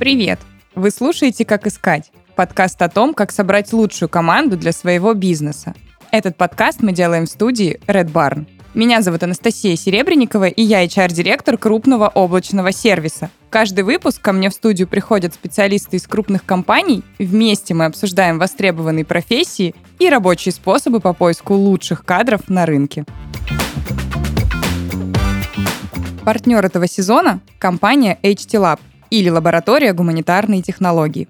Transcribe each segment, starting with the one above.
Привет! Вы слушаете «Как искать» – подкаст о том, как собрать лучшую команду для своего бизнеса. Этот подкаст мы делаем в студии Red Barn. Меня зовут Анастасия Серебренникова, и я HR-директор крупного облачного сервиса. Каждый выпуск ко мне в студию приходят специалисты из крупных компаний. Вместе мы обсуждаем востребованные профессии и рабочие способы по поиску лучших кадров на рынке. Партнер этого сезона – компания HT Lab или лаборатория гуманитарной технологии.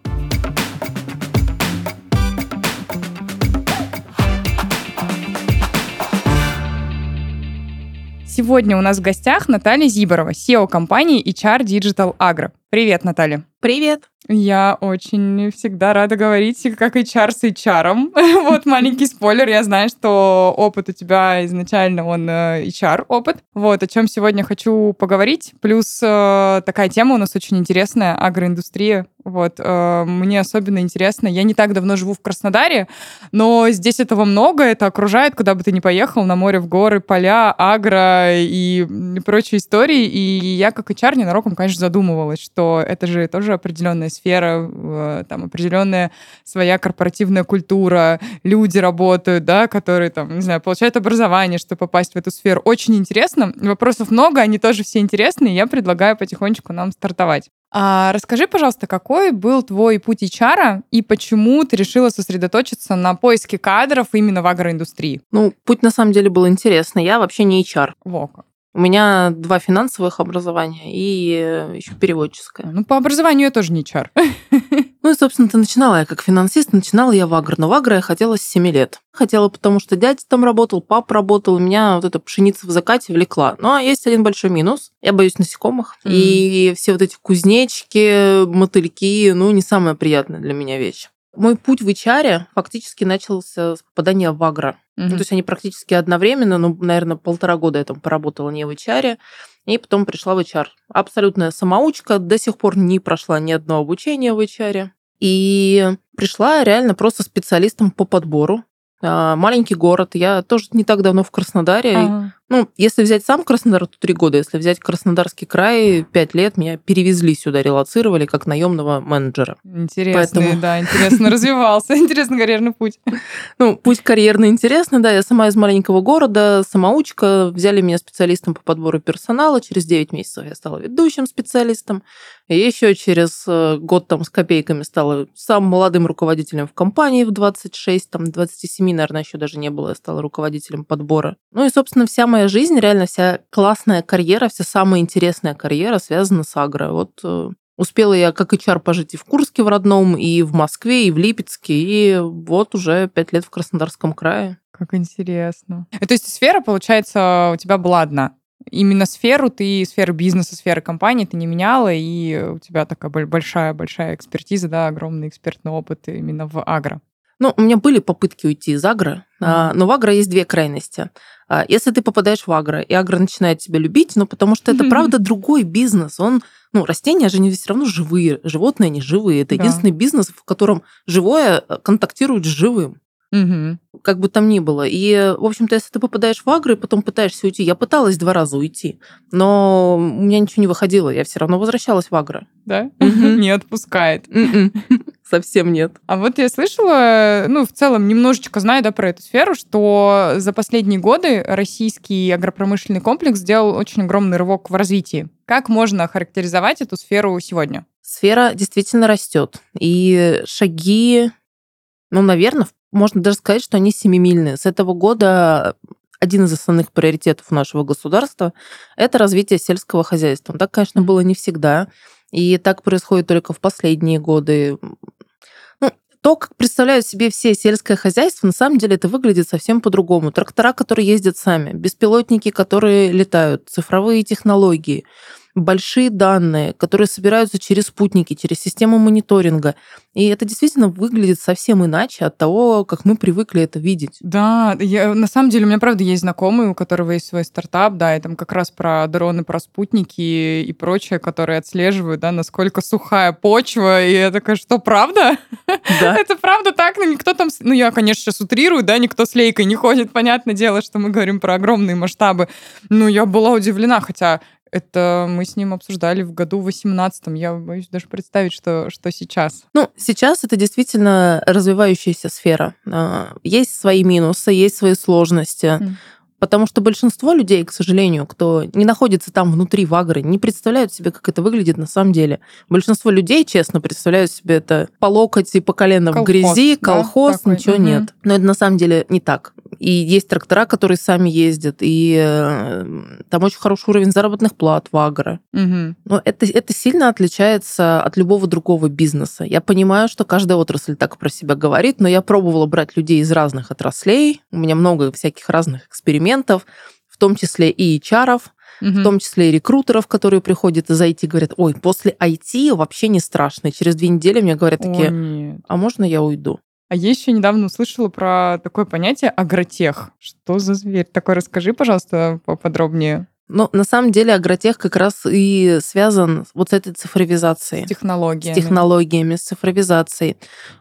Сегодня у нас в гостях Наталья Зиборова, SEO компании HR Digital Agro. Привет, Наталья. Привет. Я очень всегда рада говорить, как HR с HR. вот маленький спойлер, я знаю, что опыт у тебя изначально он э, опыт. Вот о чем сегодня хочу поговорить. Плюс э, такая тема у нас очень интересная, агроиндустрия. Вот, э, мне особенно интересно. Я не так давно живу в Краснодаре, но здесь этого много, это окружает, куда бы ты ни поехал, на море, в горы, поля, агро и прочие истории. И я как HR ненароком, конечно, задумывалась, что это же тоже определенная сфера, э, там определенная своя корпоративная культура, люди работают, да, которые там, не знаю, получают образование, чтобы попасть в эту сферу. Очень интересно. Вопросов много, они тоже все интересные. Я предлагаю потихонечку нам стартовать. А расскажи, пожалуйста, какой был твой путь HR и почему ты решила сосредоточиться на поиске кадров именно в агроиндустрии? Ну, путь на самом деле был интересный. Я вообще не HR. Во как. У меня два финансовых образования и э, еще переводческое. Ну, по образованию я тоже не чар. Ну и, собственно, ты начинала я как финансист, начинала я в Агро. Но в Агро я хотела с 7 лет. Хотела, потому что дядя там работал, пап работал, у меня вот эта пшеница в закате влекла. Но есть один большой минус. Я боюсь насекомых. Mm. И все вот эти кузнечики, мотыльки, ну, не самая приятная для меня вещь. Мой путь в HR фактически начался с попадания в Агро. Mm-hmm. то есть они практически одновременно, ну, наверное, полтора года я там поработала не в HR, и потом пришла в HR. Абсолютная самоучка, до сих пор не прошла ни одно обучение в HR. И пришла реально просто специалистом по подбору. А, маленький город. Я тоже не так давно в Краснодаре. Ага. Ну, если взять сам Краснодар, то три года. Если взять Краснодарский край, пять лет меня перевезли сюда, релацировали как наемного менеджера. Интересный, Поэтому... да, интересно развивался. Интересный карьерный путь. Ну, путь карьерный интересный, да. Я сама из маленького города, самоучка. Взяли меня специалистом по подбору персонала. Через 9 месяцев я стала ведущим специалистом. И еще через э, год там с копейками стала самым молодым руководителем в компании в 26, там 27, наверное, еще даже не было. Я стала руководителем подбора. Ну и, собственно, вся моя моя жизнь, реально вся классная карьера, вся самая интересная карьера связана с агро. Вот э, успела я как HR пожить и в Курске в родном, и в Москве, и в Липецке, и вот уже пять лет в Краснодарском крае. Как интересно. И, то есть сфера, получается, у тебя была одна? Именно сферу ты, сферу бизнеса, сферу компании ты не меняла, и у тебя такая большая-большая экспертиза, да, огромный экспертный опыт именно в агро. Ну, у меня были попытки уйти из агро, mm-hmm. но в агро есть две крайности. А, если ты попадаешь в агро, и агро начинает тебя любить, ну, потому что это, правда, другой бизнес. Он, ну, растения же они все равно живые, животные они живые. Это да. единственный бизнес, в котором живое э, контактирует с живым. Угу. Как бы там ни было. И, в общем-то, если ты попадаешь в агро и потом пытаешься уйти, я пыталась два раза уйти, но у меня ничего не выходило, я все равно возвращалась в агро. Да? Не отпускает. М-м. Совсем нет. А вот я слышала, ну, в целом, немножечко знаю, да, про эту сферу, что за последние годы российский агропромышленный комплекс сделал очень огромный рывок в развитии. Как можно характеризовать эту сферу сегодня? Сфера действительно растет. И шаги, ну, наверное, можно даже сказать, что они семимильные. С этого года один из основных приоритетов нашего государства – это развитие сельского хозяйства. Так, конечно, было не всегда. И так происходит только в последние годы то, как представляют себе все сельское хозяйство, на самом деле это выглядит совсем по-другому. Трактора, которые ездят сами, беспилотники, которые летают, цифровые технологии – большие данные, которые собираются через спутники, через систему мониторинга. И это действительно выглядит совсем иначе от того, как мы привыкли это видеть. Да, я, на самом деле у меня, правда, есть знакомые, у которого есть свой стартап, да, и там как раз про дроны, про спутники и прочее, которые отслеживают, да, насколько сухая почва, и я такая, что, правда? Да. это правда так? Ну, никто там... Ну, я, конечно, сейчас утрирую, да, никто с лейкой не ходит, понятное дело, что мы говорим про огромные масштабы. Ну, я была удивлена, хотя Это мы с ним обсуждали в году 18 Я боюсь даже представить, что, что сейчас. Ну, сейчас это действительно развивающаяся сфера. А, есть свои минусы, есть свои сложности. Mm. Потому что большинство людей, к сожалению, кто не находится там внутри Вагры, не представляют себе, как это выглядит на самом деле. Большинство людей, честно, представляют себе это по локоть и по колено колхоз, в грязи, колхоз, да, ничего угу. нет. Но это на самом деле не так. И есть трактора, которые сами ездят, и э, там очень хороший уровень заработных плат в агро. Угу. Но это, это сильно отличается от любого другого бизнеса. Я понимаю, что каждая отрасль так про себя говорит, но я пробовала брать людей из разных отраслей. У меня много всяких разных экспериментов, в том числе и HR, угу. в том числе и рекрутеров, которые приходят из IT, говорят, ой, после IT вообще не страшно. И через две недели мне говорят такие, а можно я уйду? А я еще недавно услышала про такое понятие агротех. Что за зверь? Такой расскажи, пожалуйста, поподробнее. Ну, на самом деле, агротех как раз и связан вот с этой цифровизацией. С технологиями. С технологиями, с цифровизацией.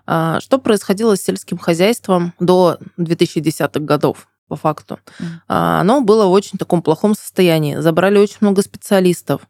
А, что происходило с сельским хозяйством до 2010-х годов? по факту. Mm. Оно было в очень таком плохом состоянии. Забрали очень много специалистов.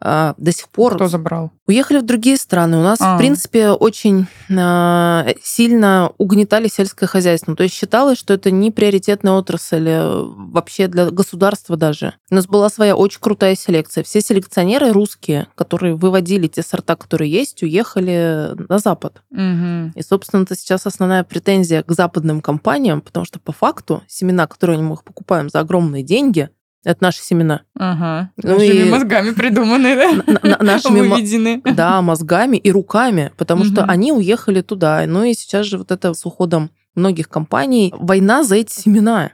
А, до сих пор... Кто забрал? Уехали в другие страны. У нас, а. в принципе, очень а, сильно угнетали сельское хозяйство. То есть считалось, что это не приоритетная отрасль э, вообще для государства даже. У нас была своя очень крутая селекция. Все селекционеры русские, которые выводили те сорта, которые есть, уехали на Запад. Угу. И, собственно, это сейчас основная претензия к западным компаниям, потому что по факту семена, которые мы покупаем за огромные деньги, это наши семена. Ага. Ну нашими и... мозгами придуманы, да? Нашими Выведены. Да, мозгами и руками, потому что они уехали туда. Ну и сейчас же вот это с уходом многих компаний война за эти семена.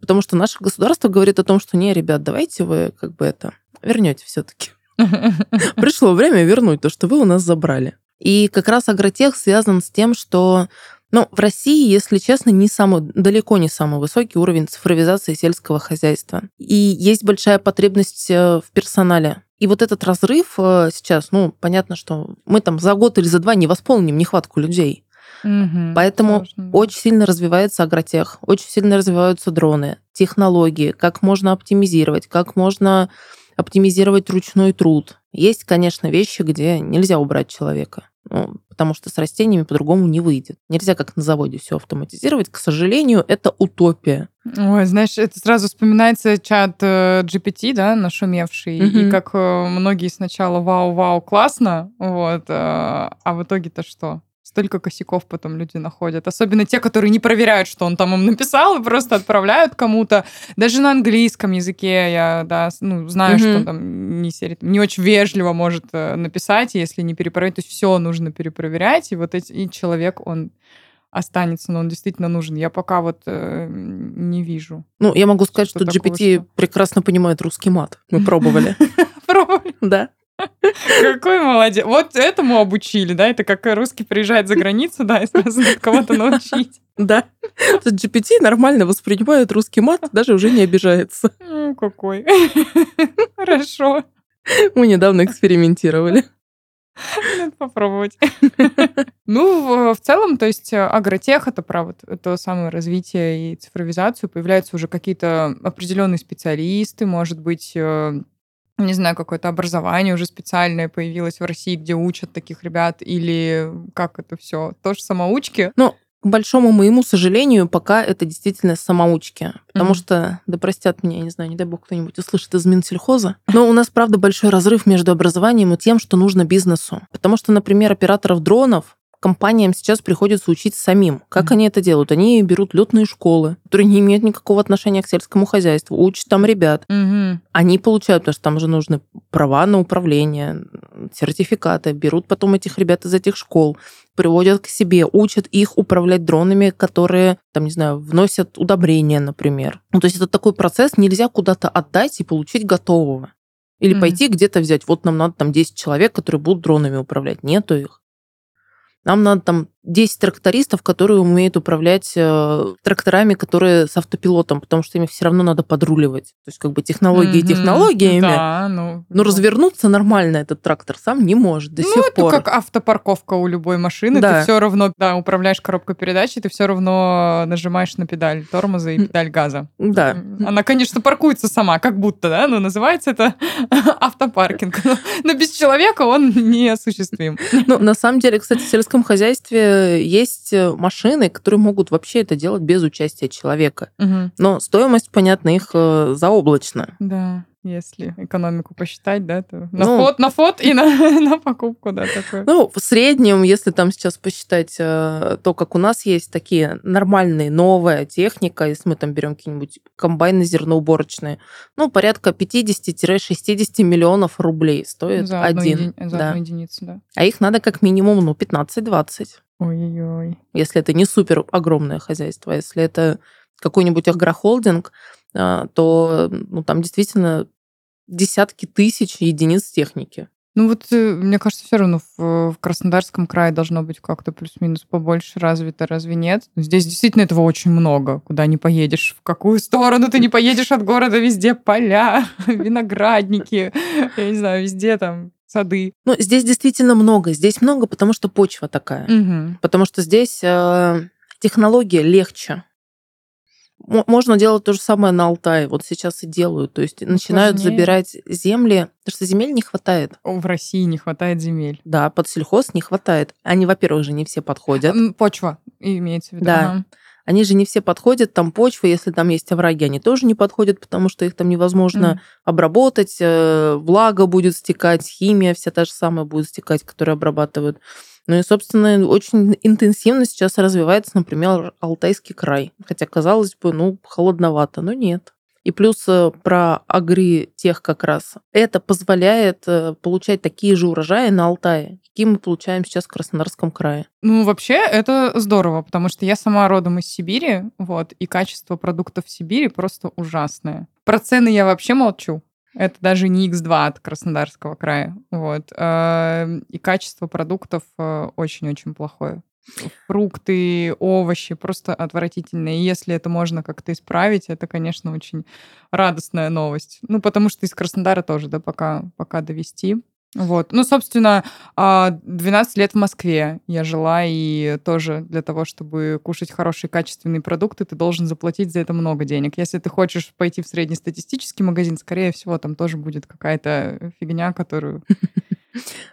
Потому что наше государство говорит о том, что не, ребят, давайте вы как бы это вернете все-таки. Пришло время вернуть то, что вы у нас забрали. И как раз агротех связан с тем, что ну, в России, если честно, не самый, далеко не самый высокий уровень цифровизации сельского хозяйства. И есть большая потребность э, в персонале. И вот этот разрыв э, сейчас, ну, понятно, что мы там за год или за два не восполним нехватку людей. Угу, Поэтому сложно. очень сильно развивается агротех, очень сильно развиваются дроны, технологии, как можно оптимизировать, как можно оптимизировать ручной труд. Есть, конечно, вещи, где нельзя убрать человека. Ну, потому что с растениями по-другому не выйдет. Нельзя как на заводе все автоматизировать. К сожалению, это утопия. Ой, знаешь, это сразу вспоминается чат э, GPT, да, нашумевший, угу. и как э, многие сначала вау-вау, классно, вот, э, а в итоге-то что? Столько косяков потом люди находят. Особенно те, которые не проверяют, что он там им написал, и просто отправляют кому-то. Даже на английском языке я да, ну, знаю, mm-hmm. что там не, не очень вежливо может э, написать, если не перепроверять. То есть все нужно перепроверять, и вот эти, и человек, он останется, но он действительно нужен. Я пока вот э, не вижу. Ну, я могу сказать, что, что GPT что... прекрасно понимает русский мат. Мы пробовали. Пробовали? Да. Какой молодец. Вот этому обучили, да? Это как русский приезжает за границу, да, и сразу кого-то научить. Да. GPT нормально воспринимает русский мат, даже уже не обижается. Ну, какой. Хорошо. Мы недавно экспериментировали. Надо попробовать. Ну, в целом, то есть агротех это про вот это самое развитие и цифровизацию. Появляются уже какие-то определенные специалисты, может быть, э, не знаю, какое-то образование уже специальное появилось в России, где учат таких ребят, или как это все? Тоже самоучки? Ну, к большому моему сожалению, пока это действительно самоучки. Потому mm-hmm. что, да простят меня, я не знаю, не дай бог кто-нибудь услышит из Минсельхоза. Но у нас, правда, большой разрыв между образованием и тем, что нужно бизнесу. Потому что, например, операторов дронов компаниям сейчас приходится учить самим. Как mm-hmm. они это делают? Они берут летные школы, которые не имеют никакого отношения к сельскому хозяйству, учат там ребят. Mm-hmm. Они получают, потому что там же нужны права на управление, сертификаты, берут потом этих ребят из этих школ, приводят к себе, учат их управлять дронами, которые, там, не знаю, вносят удобрения, например. Ну, то есть это такой процесс, нельзя куда-то отдать и получить готового. Или mm-hmm. пойти где-то взять, вот нам надо там 10 человек, которые будут дронами управлять. Нету их. Нам надо там 10 трактористов, которые умеют управлять э, тракторами, которые с автопилотом, потому что ими все равно надо подруливать. То есть как бы технологии Мгм. технологиями. Да, ну... Но развернуться нормально этот трактор сам не может до ну, сих это пор. как автопарковка у любой машины. Да. Ты все равно, да, управляешь коробкой передач, и ты все равно нажимаешь на педаль тормоза и педаль газа. Да. Она, конечно, паркуется сама, как будто, да, но называется это автопаркинг. Но без человека он неосуществим. Ну, на самом деле, кстати, в сельском хозяйстве есть э, машины, которые могут вообще это делать без участия человека. Мгм. Но стоимость, понятно, их э, заоблачна. Да, если экономику посчитать, да, то на Ну. фот, на фот и на, на покупку, да, такое. Ну, в среднем, если там сейчас посчитать э, то, как у нас есть такие нормальные, новая техника, если мы там берем какие-нибудь комбайны зерноуборочные, ну, порядка 50-60 миллионов рублей стоит за один. еди- за да. одну единицу, да. А их надо как минимум, ну, 15-20. Ой-ой-ой. если это не супер огромное хозяйство, а если это какой-нибудь агрохолдинг, а, то ну, там действительно десятки тысяч единиц техники. Ну вот, э, мне кажется, все равно в, в Краснодарском крае должно быть как-то плюс-минус побольше развито, разве нет? Здесь действительно этого очень много. Куда не поедешь, в какую сторону ты не поедешь от города, везде поля, виноградники, я не знаю, везде там сады. Ну, здесь действительно много. Здесь много, потому что почва такая. Мгм. Потому что здесь э, технология легче. Мо- Можно делать то же самое на Алтае. Вот сейчас и делают. То есть начинают сложнее. забирать земли, потому что земель не хватает. В России не хватает земель. Да, под сельхоз не хватает. Они, во-первых, же не все подходят. Почва имеется в виду. Да. ага. Они же не все подходят, там почвы, если там есть овраги, они тоже не подходят, потому что их там невозможно М. обработать, э, влага будет стекать, химия вся та же самая будет стекать, которую обрабатывают. Ну и, собственно, очень интенсивно сейчас развивается, например, Алтайский край. Хотя, казалось бы, ну, холодновато, но нет. И плюс э, про агритех как раз. Это позволяет э, получать такие же урожаи на Алтае, какие мы получаем сейчас в Краснодарском крае. Ну, вообще, это здорово, потому что я сама родом из Сибири, вот, и качество продуктов в Сибири просто ужасное. Про цены я вообще молчу. Это даже не X2 от Краснодарского края. Вот. Эм, И качество продуктов э, очень-очень плохое. Фрукты, овощи просто отвратительные. И если это можно как-то исправить, это, конечно, очень радостная новость. Ну, потому что из Краснодара тоже, да, пока, пока довести. Вот. Ну, собственно, а, 12 лет в Москве я жила, и тоже для того, чтобы кушать хорошие качественные продукты, ты должен заплатить за это много денег. Если ты хочешь пойти в среднестатистический магазин, скорее всего, там тоже будет какая-то фигня, которую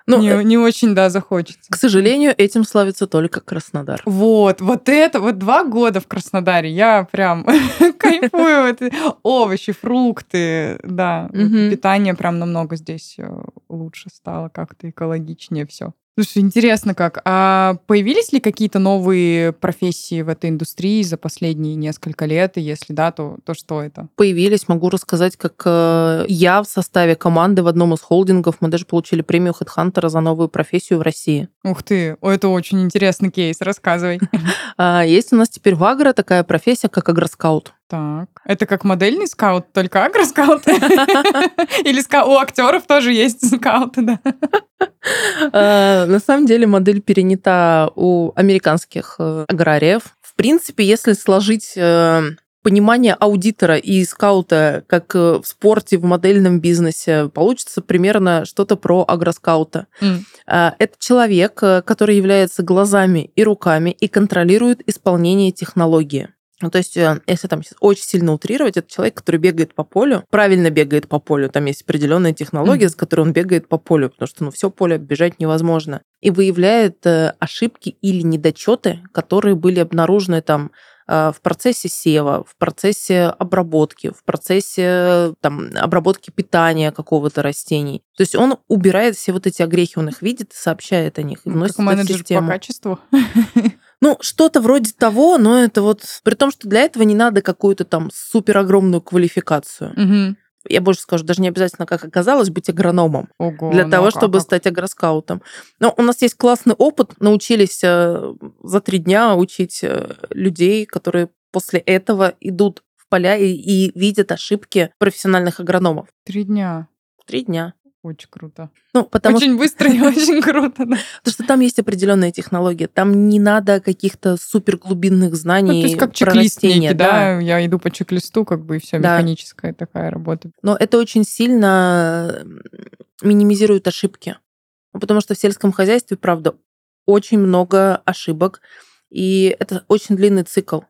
Ну, не, э, не очень, да, захочется. к сожалению, этим славится только Краснодар. Вот, вот это, вот два года в Краснодаре, я прям кайфую. Овощи, фрукты, да. Питание прям намного здесь э, лучше стало, как-то экологичнее все. Слушай, интересно как. А появились ли какие-то новые профессии в этой индустрии за последние несколько лет? И если да, то, то что это? Появились, могу рассказать, как э, я в составе команды в одном из холдингов, мы даже получили премию HeadHunter за новую профессию в России. Ух ты, это очень интересный кейс, рассказывай. А, Есть у нас теперь в Агро такая профессия, как агроскаут. Так, это как модельный скаут, только агроскаут? Или ска- у актеров тоже есть скауты, да? Э, На самом деле модель перенята у американских э, аграриев. В принципе, если сложить э, понимание аудитора и скаута, как в спорте, в модельном бизнесе, получится примерно что-то про агроскаута. Это человек, который является глазами и руками и контролирует исполнение технологии. Ну, то есть, э, если там очень сильно утрировать, это человек, который бегает по полю, правильно бегает по полю. Там есть определенная технология, Мгм. с которой он бегает по полю, потому что ну, все поле оббежать невозможно. И выявляет э, ошибки или недочеты, которые были обнаружены там э, в процессе сева, в процессе обработки, в процессе там, обработки питания какого-то растений. То есть он убирает все вот эти огрехи, он их видит сообщает о них, и вносит Как это в менеджер по систему. качеству. Ну, что-то вроде того, но это вот... При том, что для этого не надо какую-то там супер огромную квалификацию. Мгм. Я больше скажу, даже не обязательно, как оказалось, быть агрономом Ого, для ну того, а чтобы как? стать агроскаутом. Но у нас есть классный опыт. Научились э, за три дня учить э, людей, которые после этого идут в поля и, и видят ошибки профессиональных агрономов. Три дня. Три дня. Очень круто. Ну, потому очень быстро и очень круто, да. Потому что там есть определенная технология. Там не надо каких-то суперглубинных знаний. Ну, то есть как чек-лист да? Я иду по чек-листу, как бы, и все, да. механическая такая работа. Но это очень сильно минимизирует ошибки. Потому что в сельском хозяйстве, правда, очень много ошибок, и это очень длинный цикл.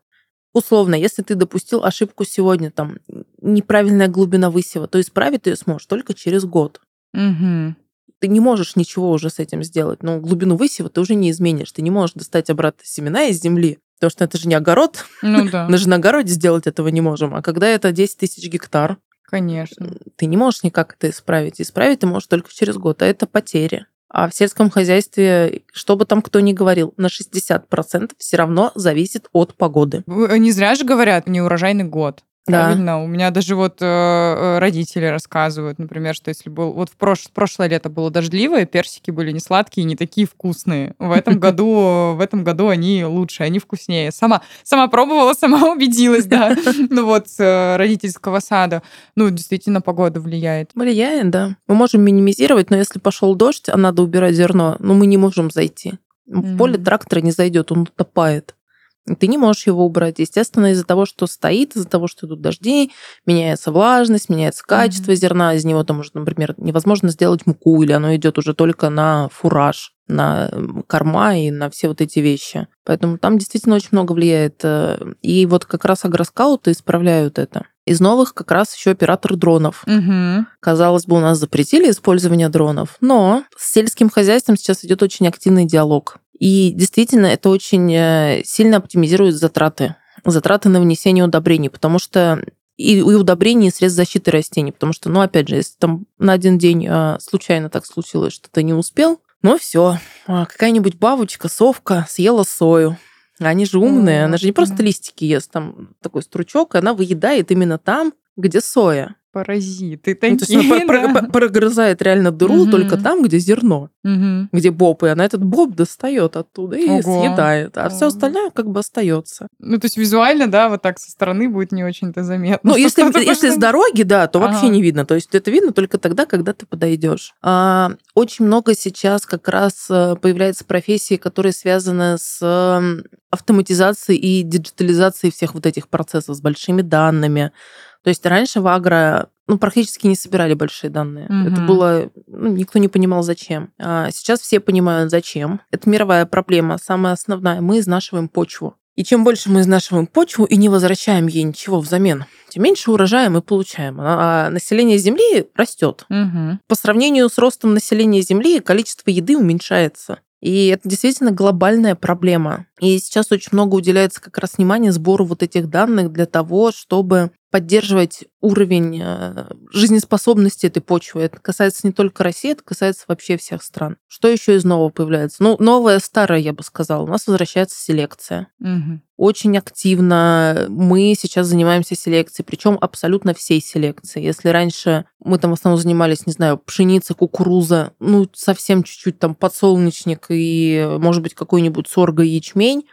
Условно, если ты допустил ошибку сегодня, там, неправильная глубина высева, то исправить ты ее сможешь только через год. Угу. Ты не можешь ничего уже с этим сделать. Но глубину высева ты уже не изменишь. Ты не можешь достать обратно семена из земли, потому что это же не огород. Ну да. Мы же на огороде сделать этого не можем. А когда это 10 тысяч гектар, Конечно. Ты не можешь никак это исправить. Исправить ты можешь только через год, а это потери. А в сельском хозяйстве, что бы там кто ни говорил, на 60% все равно зависит от погоды. Не зря же говорят, неурожайный год. Да. Правильно. У меня даже вот э, э, родители рассказывают, например, что если был вот в прош, прошлое лето было дождливое, персики были не сладкие, не такие вкусные. В этом году в этом году они лучше, они вкуснее. Сама сама пробовала, сама убедилась, да. Ну вот с э, родительского сада. Ну действительно погода влияет. Влияет, да. Мы можем минимизировать, но если пошел дождь, а надо убирать зерно, ну мы не можем зайти. В поле трактора не зайдет, он утопает. Ты не можешь его убрать. Естественно, из-за того, что стоит, из-за того, что идут дожди, меняется влажность, меняется качество mm-hmm. зерна. Из него там уже, например, невозможно сделать муку, или оно идет уже только на фураж, на корма и на все вот эти вещи. Поэтому там действительно очень много влияет. Э, и вот как раз агроскауты исправляют это. Из новых как раз еще оператор дронов. Угу. Казалось бы, у нас запретили использование дронов, но с сельским хозяйством сейчас идет очень активный диалог. И действительно, это очень э, сильно оптимизирует затраты. Затраты на внесение удобрений, потому что и, и удобрений, и средств защиты растений. Потому что, ну, опять же, если там на один день а, случайно так случилось, что ты не успел, ну все, а, какая-нибудь бабочка, совка съела сою. Они же умные, она же не просто листики ест, там такой стручок, она выедает именно там, где соя. Паразиты такие, ну, то есть она да? прогрызает реально дыру угу. только там, где зерно, угу. где боб, и она этот боб достает оттуда и Ого. съедает, а Ого. все остальное как бы остается. Ну, то есть визуально, да, вот так со стороны будет не очень-то заметно. Ну, если, если с дороги, да, то ага. вообще не видно. То есть это видно только тогда, когда ты подойдешь. А, очень много сейчас как раз э, появляется профессии, которые связаны с автоматизацией и диджитализацией всех вот этих процессов с большими данными, то есть раньше в агро ну, практически не собирали большие данные. Угу. Это было... Ну, никто не понимал, зачем. А сейчас все понимают, зачем. Это мировая проблема, самая основная. Мы изнашиваем почву. И чем больше мы изнашиваем почву и не возвращаем ей ничего взамен, тем меньше урожая мы получаем. А, а население Земли растет. Угу. По сравнению с ростом населения Земли количество еды уменьшается. И это действительно глобальная проблема. И сейчас очень много уделяется как раз внимания сбору вот этих данных для того, чтобы поддерживать уровень э, жизнеспособности этой почвы. Это касается не только России, это касается вообще всех стран. Что еще из нового появляется? Ну, новое, старое, я бы сказала. У нас возвращается селекция. Угу. Очень активно мы сейчас занимаемся селекцией, причем абсолютно всей селекцией. Если раньше мы там в основном занимались, не знаю, пшеница, кукуруза, ну, совсем чуть-чуть там подсолнечник и, может быть, какой-нибудь сорго и ячмень,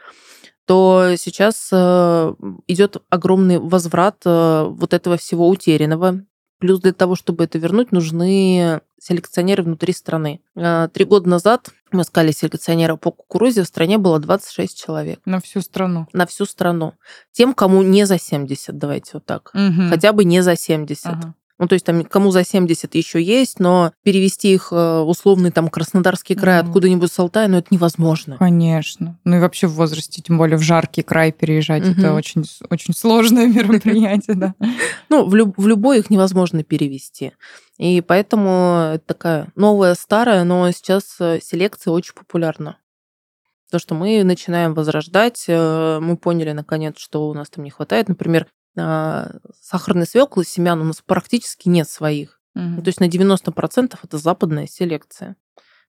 то сейчас э, идет огромный возврат э, вот этого всего утерянного. Плюс для того, чтобы это вернуть, нужны селекционеры внутри страны. Э, три года назад мы искали селекционера по кукурузе, в стране было 26 человек. На всю страну? На всю страну. Тем, кому не за 70, давайте вот так. Угу. Хотя бы не за 70. Ага. Ну, то есть там кому за 70 еще есть, но перевести их э, условный там Краснодарский край mm. откуда-нибудь с Алтая, ну, это невозможно. Конечно. Ну и вообще в возрасте, тем более в жаркий край переезжать, mm-hmm. это очень, очень сложное мероприятие, да. Ну, в, люб- в любой их невозможно перевести. И поэтому такая новая, старая, но сейчас э, селекция очень популярна. То, что мы начинаем возрождать, э, мы поняли наконец, что у нас там не хватает. Например, сахарной свеклы семян у нас практически нет своих. Угу. То есть на 90% это западная селекция.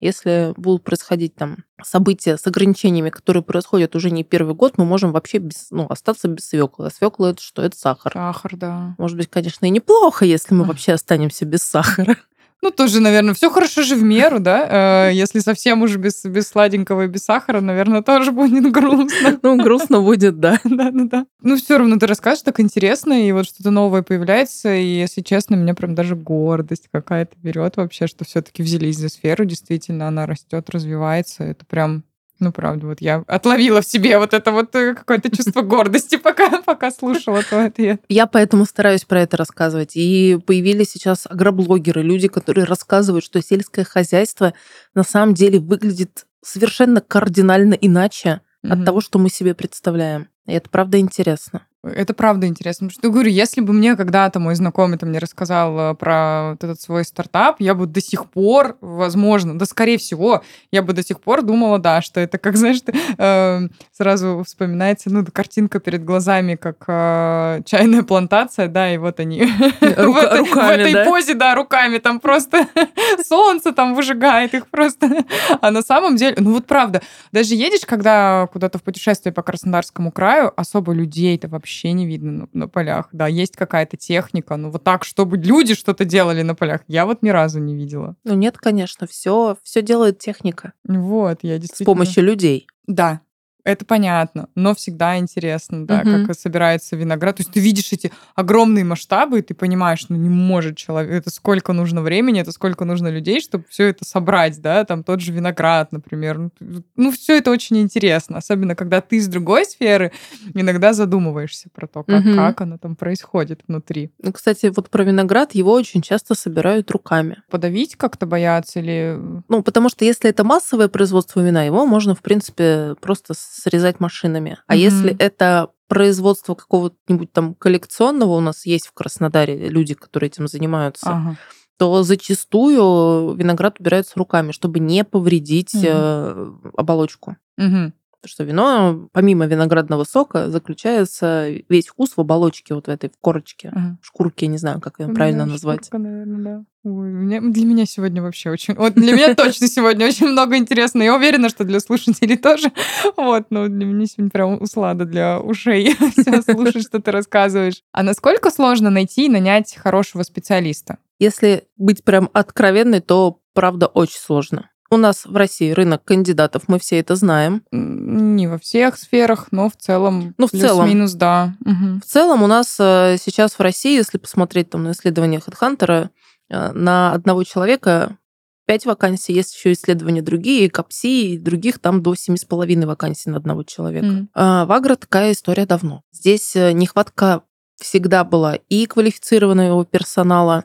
Если будут происходить там события с ограничениями, которые происходят уже не первый год, мы можем вообще без, ну, остаться без свеклы. А свекла это что? Это сахар. Сахар, да. Может быть, конечно, и неплохо, если мы вообще останемся без сахара. Ну, тоже, наверное, все хорошо же в меру, да? Э, если совсем уж без, без сладенького и без сахара, наверное, тоже будет грустно. Ну, грустно будет, да. Да, да, да. Ну, все равно ты расскажешь так интересно, и вот что-то новое появляется, и, если честно, меня прям даже гордость какая-то берет вообще, что все-таки взялись за сферу, действительно, она растет, развивается. Это прям ну, правда, вот я отловила в себе вот это вот э, какое-то чувство гордости, пока, пока слушала твой ответ. Я поэтому стараюсь про это рассказывать. И появились сейчас агроблогеры, люди, которые рассказывают, что сельское хозяйство на самом деле выглядит совершенно кардинально иначе mm-hmm. от того, что мы себе представляем. И это правда интересно. Это правда интересно. Потому что, говорю, если бы мне когда-то мой знакомый там мне рассказал э, про вот этот свой стартап, я бы до сих пор, возможно, да, скорее всего, я бы до сих пор думала, да, что это, как, знаешь, ты, э, сразу вспоминается, ну, картинка перед глазами, как э, чайная плантация, да, и вот они Рука, в, руками, в этой да? позе, да, руками, там просто солнце там выжигает их просто. А на самом деле, ну вот правда, даже едешь, когда куда-то в путешествие по Краснодарскому краю, особо людей-то вообще вообще не видно на, на полях. Да, есть какая-то техника, но вот так, чтобы люди что-то делали на полях, я вот ни разу не видела. Ну нет, конечно, все, все делает техника. Вот, я действительно... С помощью людей. Да, это понятно, но всегда интересно, да, угу. как собирается виноград. То есть ты видишь эти огромные масштабы, и ты понимаешь, ну не может человек, это сколько нужно времени, это сколько нужно людей, чтобы все это собрать, да, там тот же виноград, например. Ну, ну все это очень интересно, особенно когда ты из другой сферы, иногда задумываешься про то, как, угу. как оно там происходит внутри. Ну, кстати, вот про виноград его очень часто собирают руками. Подавить как-то боятся или... Ну, потому что если это массовое производство вина, его можно, в принципе, просто срезать машинами. А mm-hmm. если это производство какого-нибудь там коллекционного у нас есть в Краснодаре люди, которые этим занимаются, ага. то зачастую виноград убирается руками, чтобы не повредить э, оболочку. Угу. Что вино, помимо виноградного сока, заключается весь вкус в оболочке, вот в этой в корочке, ага. шкурке, не знаю, как ее ну, правильно назвать. Шкурка, наверное, да. Ой, меня, для меня сегодня вообще очень... Вот для меня точно сегодня очень много интересно. Я уверена, что для слушателей тоже. Вот, но для меня сегодня прям услада для ушей все слушать, что ты рассказываешь. А насколько сложно найти и нанять хорошего специалиста? Если быть прям откровенной, то правда очень сложно. У нас в России рынок кандидатов, мы все это знаем. Не во всех сферах, но в целом ну, в целом, минус да. Угу. В целом у нас э, сейчас в России, если посмотреть там на исследования HeadHunter, э, на одного человека 5 вакансий, есть еще исследования другие, КАПСИ и других, там до 7,5 вакансий на одного человека. Mm. А в Агро такая история давно. Здесь э, нехватка всегда была и квалифицированного персонала,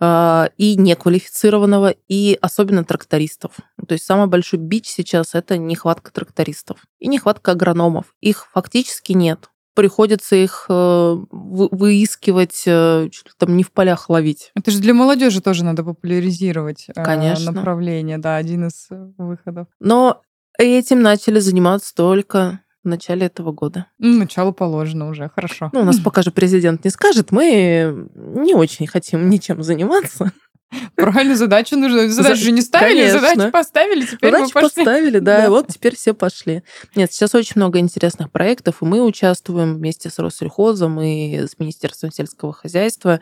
и неквалифицированного, и особенно трактористов. То есть самый большой бич сейчас это нехватка трактористов и нехватка агрономов. Их фактически нет. Приходится их э, выискивать, э, чуть там не в полях ловить. Это же для молодежи тоже надо популяризировать э, Конечно. направление, да, один из выходов. Но этим начали заниматься только в начале этого года. Ну, начало положено уже, хорошо. Ну, у нас пока же президент не скажет, мы не очень хотим ничем заниматься. Правильно, задачу нужно. Задачу же не ставили, Конечно. задачу поставили, теперь задачу мы пошли. поставили, да, да, и вот теперь все пошли. Нет, сейчас очень много интересных проектов, и мы участвуем вместе с Россельхозом и с Министерством сельского хозяйства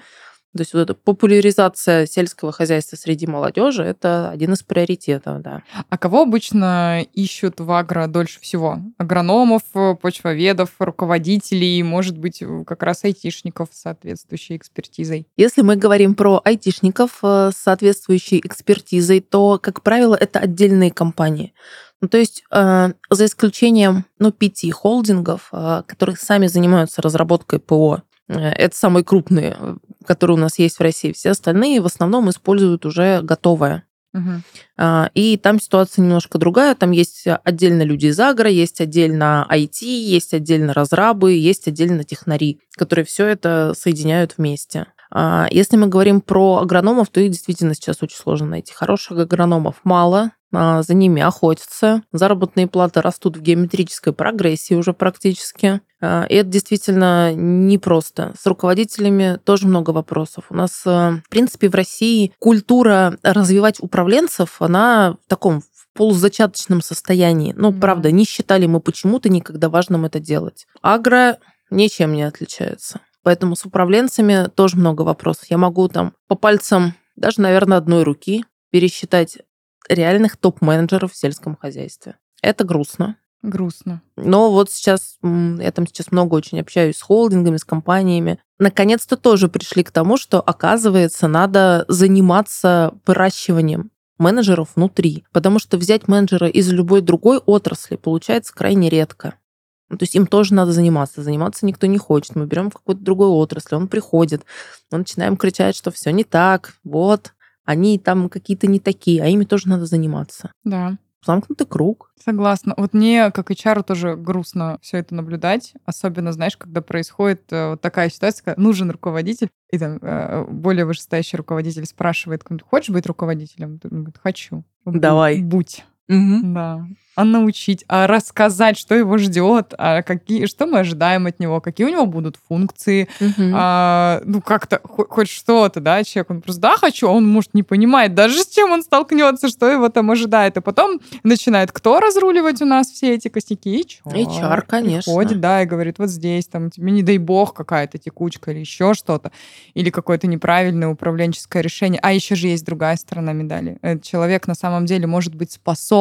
то есть вот эта популяризация сельского хозяйства среди молодежи это один из приоритетов, да. А кого обычно ищут в агро дольше всего? Агрономов, почвоведов, руководителей, может быть, как раз айтишников с соответствующей экспертизой? Если мы говорим про айтишников э, с соответствующей экспертизой, то, как правило, это отдельные компании. Ну, то есть, э, за исключением ну, пяти холдингов, э, которые сами занимаются разработкой ПО, э, это самые крупные которые у нас есть в России, все остальные в основном используют уже готовое. Угу. И там ситуация немножко другая. Там есть отдельно люди из агро, есть отдельно IT, есть отдельно разрабы, есть отдельно технари, которые все это соединяют вместе. А, если мы говорим про агрономов, то их действительно сейчас очень сложно найти. Хороших агрономов мало, а, за ними охотятся. Заработные платы растут в геометрической прогрессии уже практически. А, и это действительно непросто. С руководителями тоже много вопросов. У нас, э, в принципе, в России культура развивать управленцев, она в таком полузачаточном состоянии. Ну, mm-hmm. правда, не считали мы почему-то никогда важным это делать. Агро ничем не отличается. Поэтому с управленцами тоже много вопросов. Я могу там по пальцам даже, наверное, одной руки пересчитать реальных топ-менеджеров в сельском хозяйстве. Это грустно. Грустно. Но вот сейчас, я там сейчас много очень общаюсь с холдингами, с компаниями. Наконец-то тоже пришли к тому, что, оказывается, надо заниматься выращиванием менеджеров внутри. Потому что взять менеджера из любой другой отрасли получается крайне редко. Ну, то есть им тоже надо заниматься. Заниматься никто не хочет. Мы берем в какой-то другой отрасли, он приходит, мы начинаем кричать, что все не так, вот, они там какие-то не такие, а ими тоже надо заниматься. Да. Замкнутый круг. Согласна. Вот мне, как HR, тоже грустно все это наблюдать. Особенно, знаешь, когда происходит э, вот такая ситуация, когда нужен руководитель, и там э, более вышестоящий руководитель спрашивает, хочешь быть руководителем? Он говорит, хочу. Давай. Будь. Угу. Да. А научить, а рассказать, что его ждет, а какие, что мы ожидаем от него, какие у него будут функции, угу. а, ну как-то хоть, хоть что-то, да, человек, он просто да хочу, а он может не понимает даже с чем он столкнется, что его там ожидает, и потом начинает кто разруливать у нас все эти косяки? HR. HR, конечно. Приходит, да, и говорит, вот здесь там тебе не дай бог какая-то текучка или еще что-то, или какое-то неправильное управленческое решение. А еще же есть другая сторона медали. Этот человек на самом деле может быть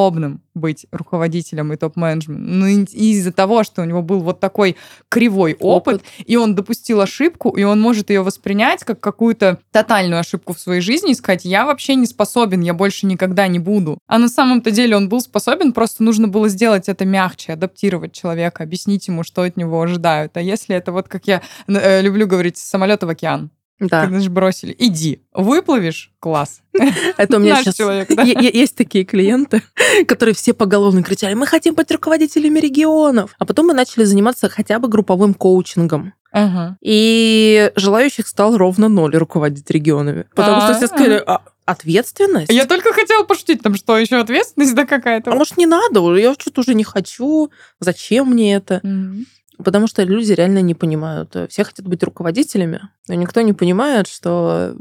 способным быть руководителем и топ-менеджментом. Ну, из-за того, что у него был вот такой кривой опыт, опыт, и он допустил ошибку, и он может ее воспринять как какую-то тотальную ошибку в своей жизни и сказать, я вообще не способен, я больше никогда не буду. А на самом-то деле он был способен, просто нужно было сделать это мягче, адаптировать человека, объяснить ему, что от него ожидают. А если это вот, как я э, люблю говорить, самолета в океан, да. Когда же бросили. Иди, выплывешь, класс. Это у меня сейчас есть такие клиенты, которые все поголовно кричали, мы хотим быть руководителями регионов. А потом мы начали заниматься хотя бы групповым коучингом. Ага. И желающих стал ровно ноль руководить регионами. Потому что все сказали, а, ответственность. Я только хотела пошутить, там что, еще ответственность да какая-то? А может, не надо? Я что-то уже не хочу. Зачем мне это? Mm-hmm. Потому что люди реально не понимают. Все хотят быть руководителями, но никто не понимает, что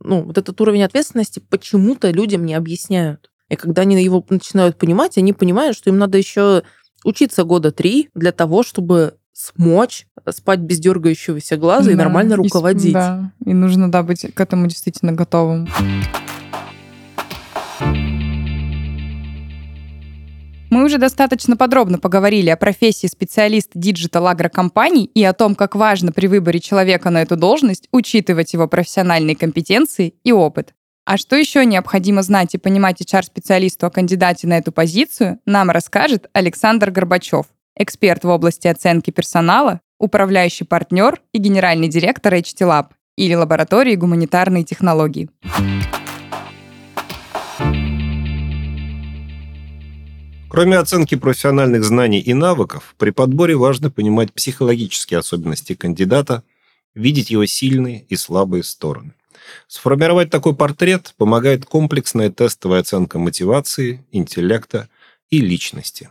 ну, вот этот уровень ответственности почему-то людям не объясняют. И когда они его начинают понимать, они понимают, что им надо еще учиться года три для того, чтобы смочь спать без дергающегося глаза да, и нормально руководить. И, да, и нужно да, быть к этому действительно готовым. Мы уже достаточно подробно поговорили о профессии специалиста digital агрокомпаний и о том, как важно при выборе человека на эту должность учитывать его профессиональные компетенции и опыт. А что еще необходимо знать и понимать HR-специалисту о кандидате на эту позицию, нам расскажет Александр Горбачев, эксперт в области оценки персонала, управляющий партнер и генеральный директор HT или лаборатории гуманитарной технологии. Кроме оценки профессиональных знаний и навыков, при подборе важно понимать психологические особенности кандидата, видеть его сильные и слабые стороны. Сформировать такой портрет помогает комплексная тестовая оценка мотивации, интеллекта и личности.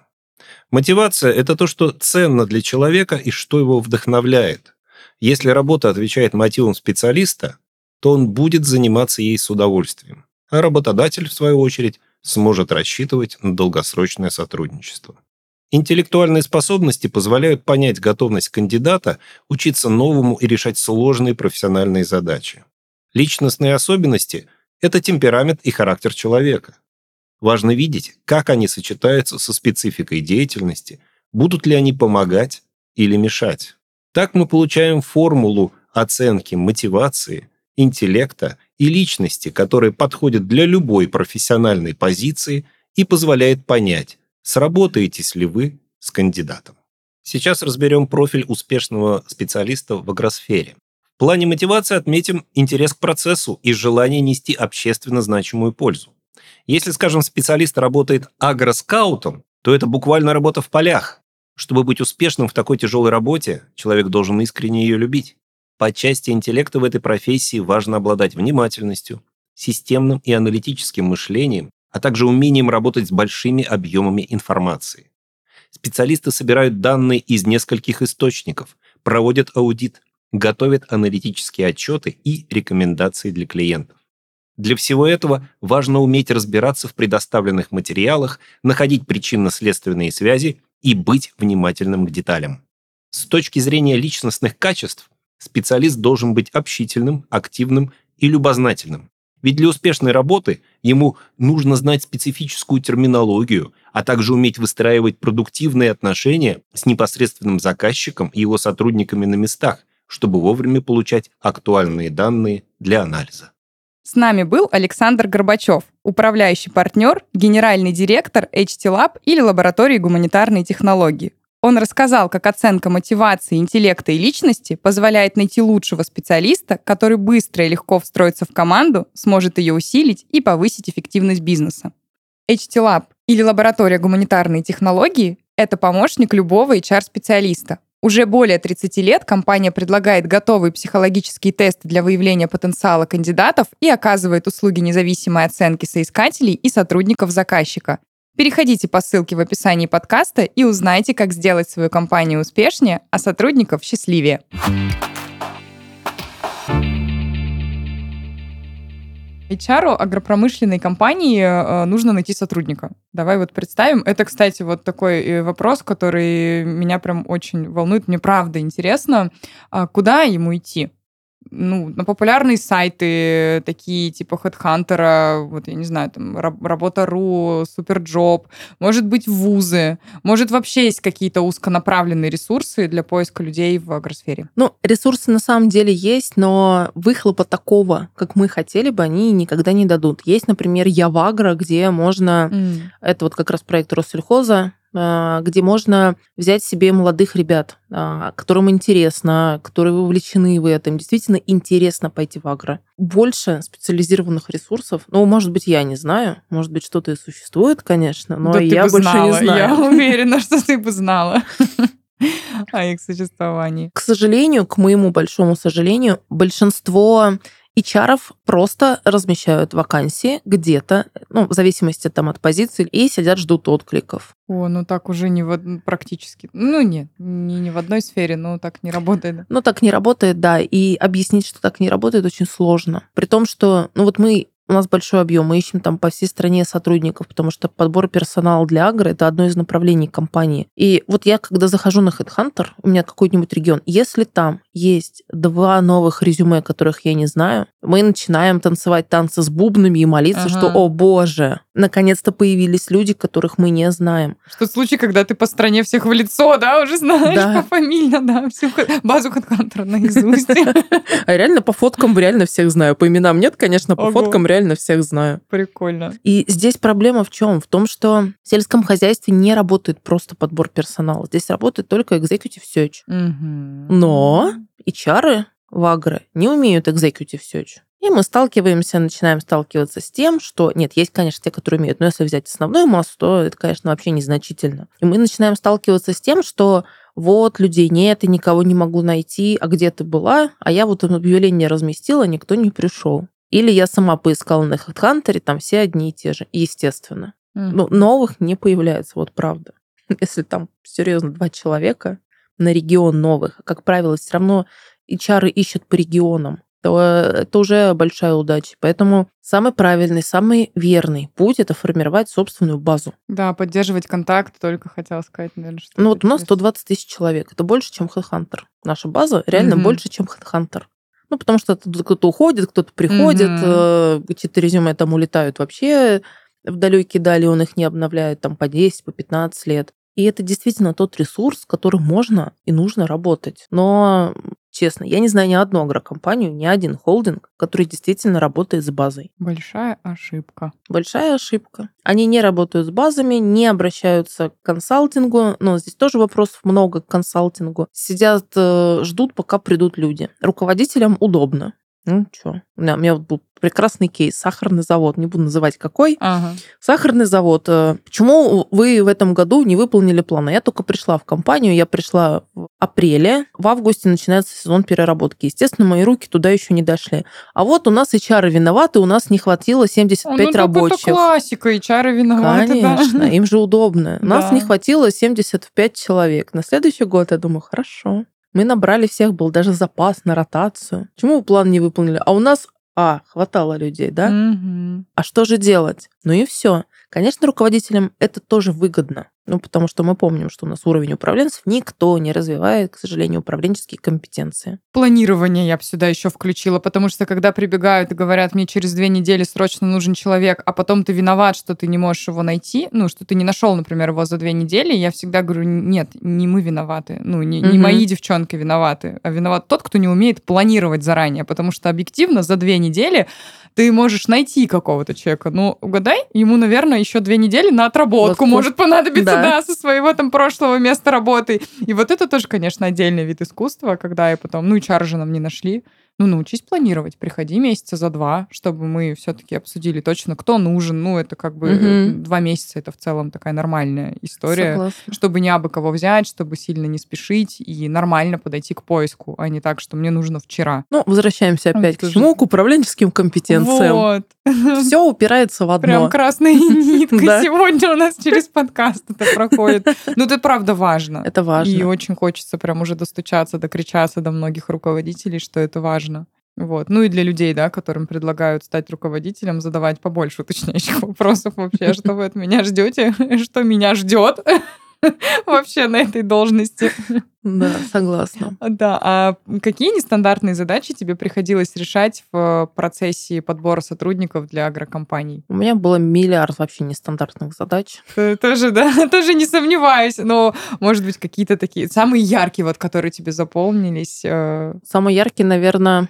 Мотивация – это то, что ценно для человека и что его вдохновляет. Если работа отвечает мотивам специалиста, то он будет заниматься ей с удовольствием. А работодатель, в свою очередь, сможет рассчитывать на долгосрочное сотрудничество. Интеллектуальные способности позволяют понять готовность кандидата учиться новому и решать сложные профессиональные задачи. Личностные особенности – это темперамент и характер человека. Важно видеть, как они сочетаются со спецификой деятельности, будут ли они помогать или мешать. Так мы получаем формулу оценки мотивации, интеллекта и личности, которая подходит для любой профессиональной позиции и позволяет понять, сработаетесь ли вы с кандидатом. Сейчас разберем профиль успешного специалиста в агросфере. В плане мотивации отметим интерес к процессу и желание нести общественно значимую пользу. Если, скажем, специалист работает агроскаутом, то это буквально работа в полях. Чтобы быть успешным в такой тяжелой работе, человек должен искренне ее любить. По части интеллекта в этой профессии важно обладать внимательностью, системным и аналитическим мышлением, а также умением работать с большими объемами информации. Специалисты собирают данные из нескольких источников, проводят аудит, готовят аналитические отчеты и рекомендации для клиентов. Для всего этого важно уметь разбираться в предоставленных материалах, находить причинно-следственные связи и быть внимательным к деталям. С точки зрения личностных качеств, Специалист должен быть общительным, активным и любознательным. Ведь для успешной работы ему нужно знать специфическую терминологию, а также уметь выстраивать продуктивные отношения с непосредственным заказчиком и его сотрудниками на местах, чтобы вовремя получать актуальные данные для анализа. С нами был Александр Горбачев, управляющий партнер, генеральный директор HT Lab или лаборатории гуманитарной технологии. Он рассказал, как оценка мотивации, интеллекта и личности позволяет найти лучшего специалиста, который быстро и легко встроится в команду, сможет ее усилить и повысить эффективность бизнеса. HT Lab или лаборатория гуманитарной технологии — это помощник любого HR-специалиста. Уже более 30 лет компания предлагает готовые психологические тесты для выявления потенциала кандидатов и оказывает услуги независимой оценки соискателей и сотрудников заказчика. Переходите по ссылке в описании подкаста и узнайте, как сделать свою компанию успешнее, а сотрудников счастливее. HR агропромышленной компании э, нужно найти сотрудника. Давай вот представим. Это, кстати, вот такой э, вопрос, который меня прям очень волнует. Мне правда интересно, а куда ему идти? Ну, на популярные сайты, такие типа HeadHunter, вот я не знаю, там Работа.ру, Суперджоb, может быть, вузы, может, вообще есть какие-то узконаправленные ресурсы для поиска людей в агросфере? Ну, ресурсы на самом деле есть, но выхлопа такого, как мы хотели бы, они никогда не дадут. Есть, например, Явагра, где можно... Mm. Это вот как раз проект Россельхоза, где можно взять себе молодых ребят, а, которым интересно, которые вовлечены в это, им действительно интересно пойти в агро. Больше специализированных ресурсов, ну, может быть, я не знаю, может быть, что-то и существует, конечно, но да я больше знала. не знаю. Я уверена, что ты бы знала о их существовании. К сожалению, к моему большому сожалению, большинство HR просто размещают вакансии где-то, ну, в зависимости там от позиции, и сидят, ждут откликов. О, ну так уже не в, практически. Ну нет, не, не в одной сфере, но так не работает. Ну так не работает, да. И объяснить, что так не работает, очень сложно. При том, что, ну вот мы у нас большой объем, мы ищем там по всей стране сотрудников, потому что подбор персонала для агро – это одно из направлений компании. И вот я, когда захожу на HeadHunter, у меня какой-нибудь регион, если там есть два новых резюме, которых я не знаю, мы начинаем танцевать танцы с бубнами и молиться, ага. что, о боже, наконец-то появились люди, которых мы не знаем. Что случай, когда ты по стране всех в лицо, да, уже знаешь, да. фамилия, да, всю базу HeadHunter наизусть. А реально по фоткам реально всех знаю. По именам нет, конечно, по фоткам реально всех знаю. Прикольно. И здесь проблема в чем? В том, что в сельском хозяйстве не работает просто подбор персонала. Здесь работает только executive search. Угу. Но HR в агро не умеют executive search. И мы сталкиваемся, начинаем сталкиваться с тем, что нет, есть, конечно, те, которые умеют, но если взять основную массу, то это, конечно, вообще незначительно. И мы начинаем сталкиваться с тем, что вот, людей нет, и никого не могу найти, а где ты была, а я вот объявление разместила, никто не пришел. Или я сама поискала на HeadHunter, там все одни и те же, естественно. Mm. Ну, новых не появляется, вот правда. Если там, серьезно, два человека на регион новых, как правило, все равно HR ищут по регионам, то это уже большая удача. Поэтому самый правильный, самый верный путь это формировать собственную базу. Да, поддерживать контакт, только хотела сказать, наверное, что. Ну вот у нас 120 тысяч человек. Это больше, чем HeadHunter. Наша база реально mm-hmm. больше, чем HeadHunter. Ну, потому что кто-то уходит, кто-то приходит, mm-hmm. какие-то резюме там улетают вообще в далекие дали, он их не обновляет там по 10, по 15 лет. И это действительно тот ресурс, с которым можно и нужно работать. Но Честно, я не знаю ни одну агрокомпанию, ни один холдинг, который действительно работает с базой. Большая ошибка. Большая ошибка. Они не работают с базами, не обращаются к консалтингу, но здесь тоже вопросов много к консалтингу. Сидят, э, ждут, пока придут люди. Руководителям удобно. Ну, что? У меня вот был прекрасный кейс. Сахарный завод, не буду называть какой. Ага. Сахарный завод. Э, почему вы в этом году не выполнили планы? Я только пришла в компанию, я пришла в апреле, в августе начинается сезон переработки. Естественно, мои руки туда еще не дошли. А вот у нас HR виноваты, у нас не хватило 75 ну, рабочих. Это классика, HR виноваты. Конечно, да. им же удобно. У нас не хватило 75 человек. На следующий год я думаю, хорошо. Мы набрали всех, был даже запас на ротацию. Почему вы план не выполнили? А у нас а, хватало людей, да? Угу. А что же делать? Ну и все. Конечно, руководителям это тоже выгодно. Ну, потому что мы помним, что у нас уровень управленцев никто не развивает, к сожалению, управленческие компетенции. Планирование я бы сюда еще включила, потому что когда прибегают и говорят, мне через две недели срочно нужен человек, а потом ты виноват, что ты не можешь его найти, ну, что ты не нашел, например, его за две недели, я всегда говорю, нет, не мы виноваты, ну, не, не Мгм. мои девчонки виноваты, а виноват тот, кто не умеет планировать заранее, потому что объективно за две недели ты можешь найти какого-то человека. Ну, угадай, ему, наверное, еще две недели на отработку Вот, может понадобиться, да. Да, со своего там прошлого места работы. И вот это тоже, конечно, отдельный вид искусства, когда я потом, ну и чар же нам не нашли. Ну, научись планировать, приходи месяца за два, чтобы мы все-таки обсудили точно, кто нужен. Ну, это как бы Мгм. два месяца, это в целом такая нормальная история Согласна. чтобы не абы кого взять, чтобы сильно не спешить и нормально подойти к поиску, а не так, что мне нужно вчера. Ну, возвращаемся Ну, опять к тоже- чему? К управленческим компетенциям. Вот. Все упирается в одно. Прям красная нитка сегодня у нас через подкаст это проходит. Ну, это правда важно. Это важно. И очень хочется прям уже достучаться, докричаться до многих руководителей, что это важно. Вот. Ну и для людей, да, которым предлагают стать руководителем, задавать побольше уточняющих вопросов вообще, что вы от меня ждете, что меня ждет вообще на этой должности. Да, согласна. Да, а какие нестандартные задачи тебе приходилось решать в процессе подбора сотрудников для агрокомпаний? У меня было миллиард вообще нестандартных задач. Тоже, да, тоже не сомневаюсь, но, может быть, какие-то такие самые яркие, вот, которые тебе запомнились. э, Самый яркий, наверное,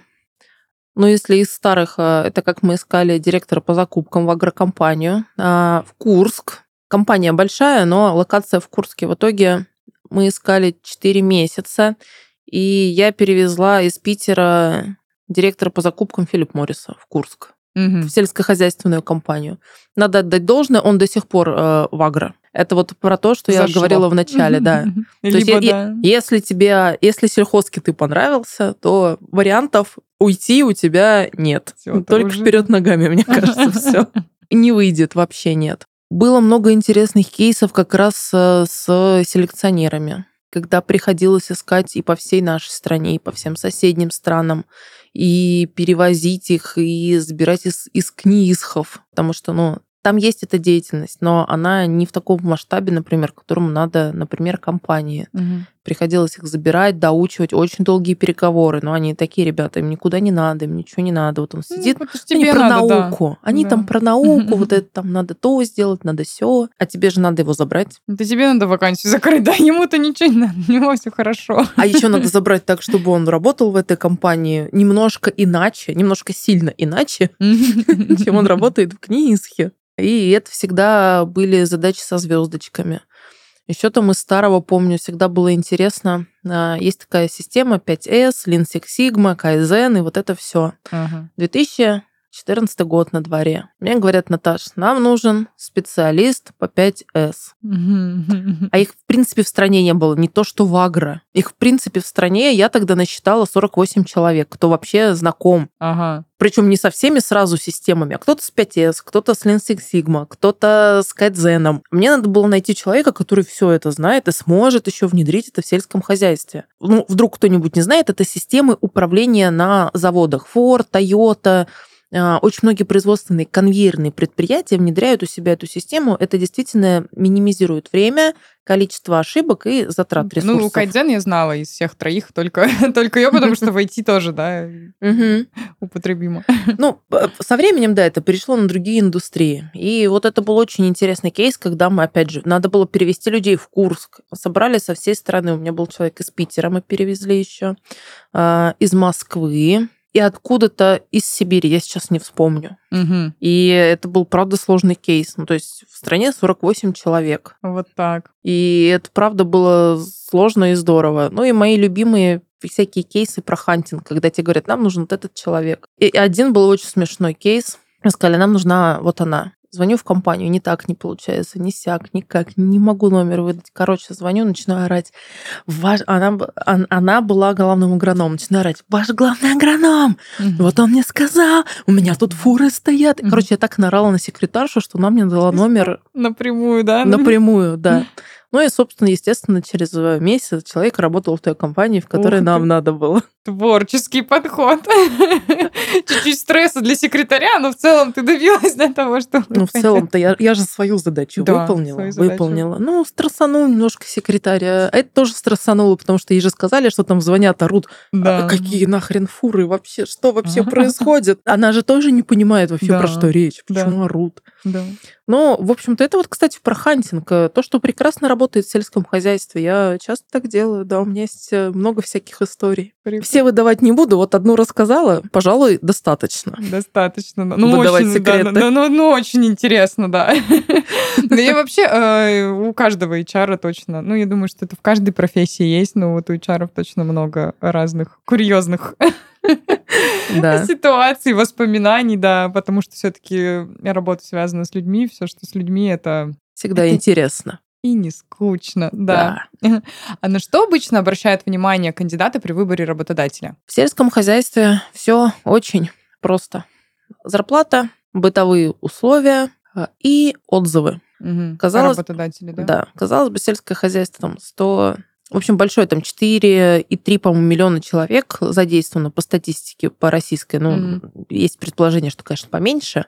ну, если из старых, э, это как мы искали директора по закупкам в агрокомпанию а, в Курск. Компания большая, но локация в Курске. В итоге мы искали 4 месяца, и я перевезла из Питера директора по закупкам Филипп Морриса в Курск, мгм. в сельскохозяйственную компанию. Надо отдать должное, он до сих пор э, в агро. Это вот про то, что я Зашло. говорила в начале, да. То есть я- да. Если тебе, если сельхозки ты понравился, то вариантов уйти у тебя нет. Всё, Только уже- вперед ногами, мне кажется, все. Не выйдет, вообще нет. Было много интересных кейсов как раз э, с селекционерами, когда приходилось искать и по всей нашей стране, и по всем соседним странам, и перевозить их, и забирать из, из книжхов, потому что, ну, там есть эта деятельность, но она не в таком масштабе, например, которому надо, например, компании. Мгм. Приходилось их забирать, доучивать, очень долгие переговоры, но они такие ребята, им никуда не надо, им ничего не надо. Вот он Ну, сидит, ж они про надо, да. науку. Они Да. там про науку, вот это там надо то сделать, надо все. А тебе же надо его забрать. Это тебе надо вакансию закрыть, да, ему-то ничего не надо, у него все хорошо. А еще надо забрать так, чтобы он работал в этой компании немножко иначе, немножко сильно иначе, чем он работает в книжке. И это всегда были задачи со звездочками. Еще там из старого, помню, всегда было интересно. А, есть такая система 5S, Lean Six Sigma, Kaizen и вот это все. Угу. 2000 14 год на дворе. Мне говорят, Наташ, нам нужен специалист по 5С. А их, в принципе, в стране не было, не то что в Агро. Их, в принципе, в стране я тогда насчитала 48 человек, кто вообще знаком. Ага. Причем не со всеми сразу системами, а кто-то с 5С, кто-то с Lean Six Sigma, кто-то с Кайдзеном. Мне надо было найти человека, который все это знает и сможет еще внедрить это в сельском хозяйстве. Ну, вдруг кто-нибудь не знает, это системы управления на заводах. Ford, Toyota, очень многие производственные конвейерные предприятия внедряют у себя эту систему. Это действительно минимизирует время, количество ошибок и затрат ресурсов. Ну, Кайдзен я знала из всех троих, только, только ее, потому что в IT тоже, да, употребимо. Ну, со временем, да, это перешло на другие индустрии. И вот это был очень интересный кейс, когда мы, опять же, надо было перевести людей в Курск. Собрали со всей страны. У меня был человек из Питера, мы перевезли еще, а, из Москвы и откуда-то из Сибири, я сейчас не вспомню. Мгм. И это был, правда, сложный кейс. Ну, то есть в стране 48 человек. Вот так. И это, правда, было сложно и здорово. Ну и мои любимые всякие кейсы про хантинг, когда тебе говорят, нам нужен вот этот человек. И один был очень смешной кейс. Сказали, нам нужна вот она. Звоню в компанию, не так не получается, не сяк, никак, не могу номер выдать. Короче, звоню, начинаю орать. Ваш... Она, она была главным агрономом. Начинаю орать. Ваш главный агроном! Вот он мне сказал, у меня тут фуры стоят. Короче, я так наорала на секретаршу, что она мне дала номер Напрямую, да? напрямую, да. Ну и, собственно, естественно, через месяц человек работал в той компании, в которой Ух нам ты. надо было. Творческий подход. Чуть-чуть стресса для секретаря, но в целом ты добилась до того, что... Ну, в целом-то я, я же свою задачу Да, выполнила. свою задачу. Выполнила. Ну, стрессанул немножко секретаря. А это тоже стрессануло, потому что ей же сказали, что там звонят, орут. Да. «А какие нахрен фуры вообще? Что вообще происходит? Она же тоже не понимает вообще, Да, про что речь, да. почему орут. Да. Ну, в общем-то, это вот, кстати, про хантинг. Э, То, что прекрасно работает в сельском хозяйстве. Я часто так делаю, да, у меня есть э, много всяких историй. Прикольно. Все выдавать не буду, вот одну рассказала, пожалуй, достаточно. Достаточно. Ну, Выдавать очень, секреты. да, ну, ну, очень интересно, да. Да я вообще э, у каждого HR точно, ну, я думаю, что это в каждой профессии есть, но вот у HR точно много разных курьезных Да. ситуаций, воспоминаний, да, потому что все-таки работа связана с людьми, все, что с людьми, это Всегда Это- интересно. и не скучно, да. А на что обычно обращают внимание кандидаты при выборе работодателя? В сельском хозяйстве все очень просто. Зарплата, бытовые условия э, и отзывы. Мгм. Казалось- Работодатели, да? Да, казалось бы, сельское хозяйство там 100... В общем, большое, там 4,3, по-моему, миллиона человек задействовано по статистике, по российской. Ну, Мгм. есть предположение, что, конечно, поменьше.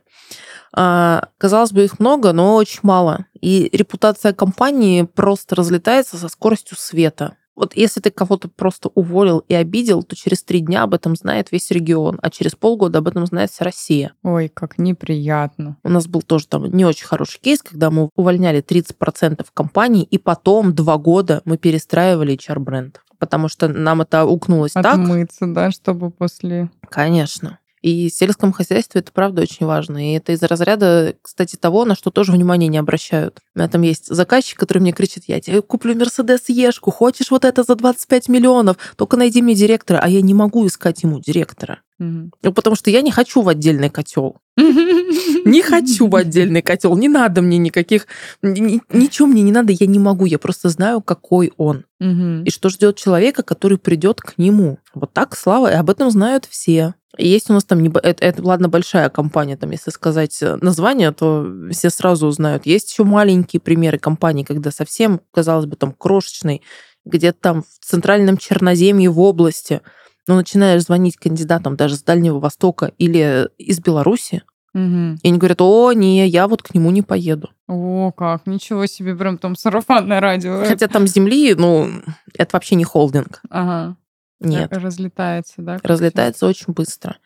А, казалось бы, их много, но очень мало. И репутация компании просто разлетается со скоростью света. Вот если ты кого-то просто уволил и обидел, то через три дня об этом знает весь регион, а через полгода об этом знает вся Россия. Ой, как неприятно. У нас был тоже там не очень хороший кейс, когда мы увольняли 30% компаний, и потом два года мы перестраивали HR-бренд. Потому что нам это укнулось так. Отмыться, да, чтобы после... Конечно. И в сельском хозяйстве это правда очень важно. И это из разряда, кстати, того, на что тоже внимания не обращают. У меня там есть заказчик, который мне кричит, я тебе куплю Мерседес Ешку, хочешь вот это за 25 миллионов, только найди мне директора. А я не могу искать ему директора. Мгм. Ну, потому что я не хочу в отдельный котел. Не хочу в отдельный котел, не надо мне никаких, ни- ни- ничего мне не надо, я не могу, я просто знаю, какой он. И что ждет человека, который придет к нему. Вот так, Слава, и об этом знают все. И Есть у нас там, это, это, ладно, большая компания, там, если сказать э, название, то все сразу узнают. Есть еще маленькие примеры компаний, когда совсем, казалось бы, там крошечный, где-то там в центральном Черноземье в области, но начинаешь звонить кандидатам даже с Дальнего Востока или из Беларуси, Мгм. и они говорят, о, не, я вот к нему не поеду. О, как, ничего себе, прям там сарафанное радио. Хотя там земли, ну, это вообще не холдинг. Ага. Нет. Р- Разлетается, да? разлетается очень быстро.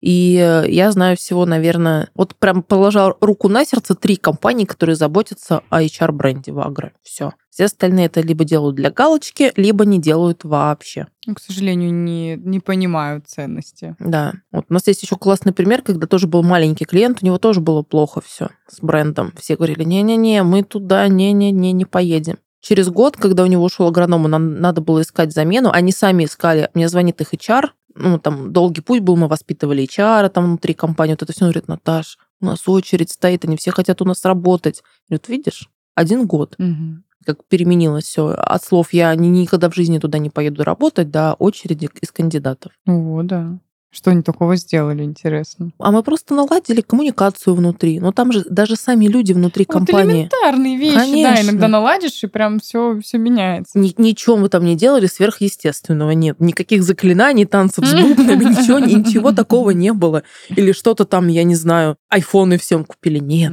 И э, я знаю всего, наверное, вот прям положа руку на сердце, три компании, которые заботятся о HR-бренде в агро. Все. Все остальные это либо делают для галочки, либо не делают вообще. Ну, к сожалению, не, не понимаю ценности. Да. Вот у нас есть еще классный пример, когда тоже был маленький клиент, у него тоже было плохо все с брендом. Все говорили, не-не-не, мы туда, не-не-не, не поедем. Через год, когда у него ушел агроном, нам надо было искать замену, они сами искали, мне звонит их HR, ну, там, долгий путь был, мы воспитывали HR там внутри компании, вот это все, он говорит, Наташ, у нас очередь стоит, они все хотят у нас работать. Говорит, видишь, один год, Мгм. как переменилось все. От слов я ни- никогда в жизни туда не поеду работать, до очереди из кандидатов. О, да. Что они такого сделали, интересно? А мы просто наладили коммуникацию внутри. Но там же даже сами люди внутри Вот компании. элементарные вещи, да, Конечно. иногда наладишь, и прям все, все меняется. Ни- ничего мы там не делали сверхъестественного нет. Никаких заклинаний, танцев с бубнами, ничего, ничего такого не было. Или что-то там, я не знаю, айфоны всем купили. Нет,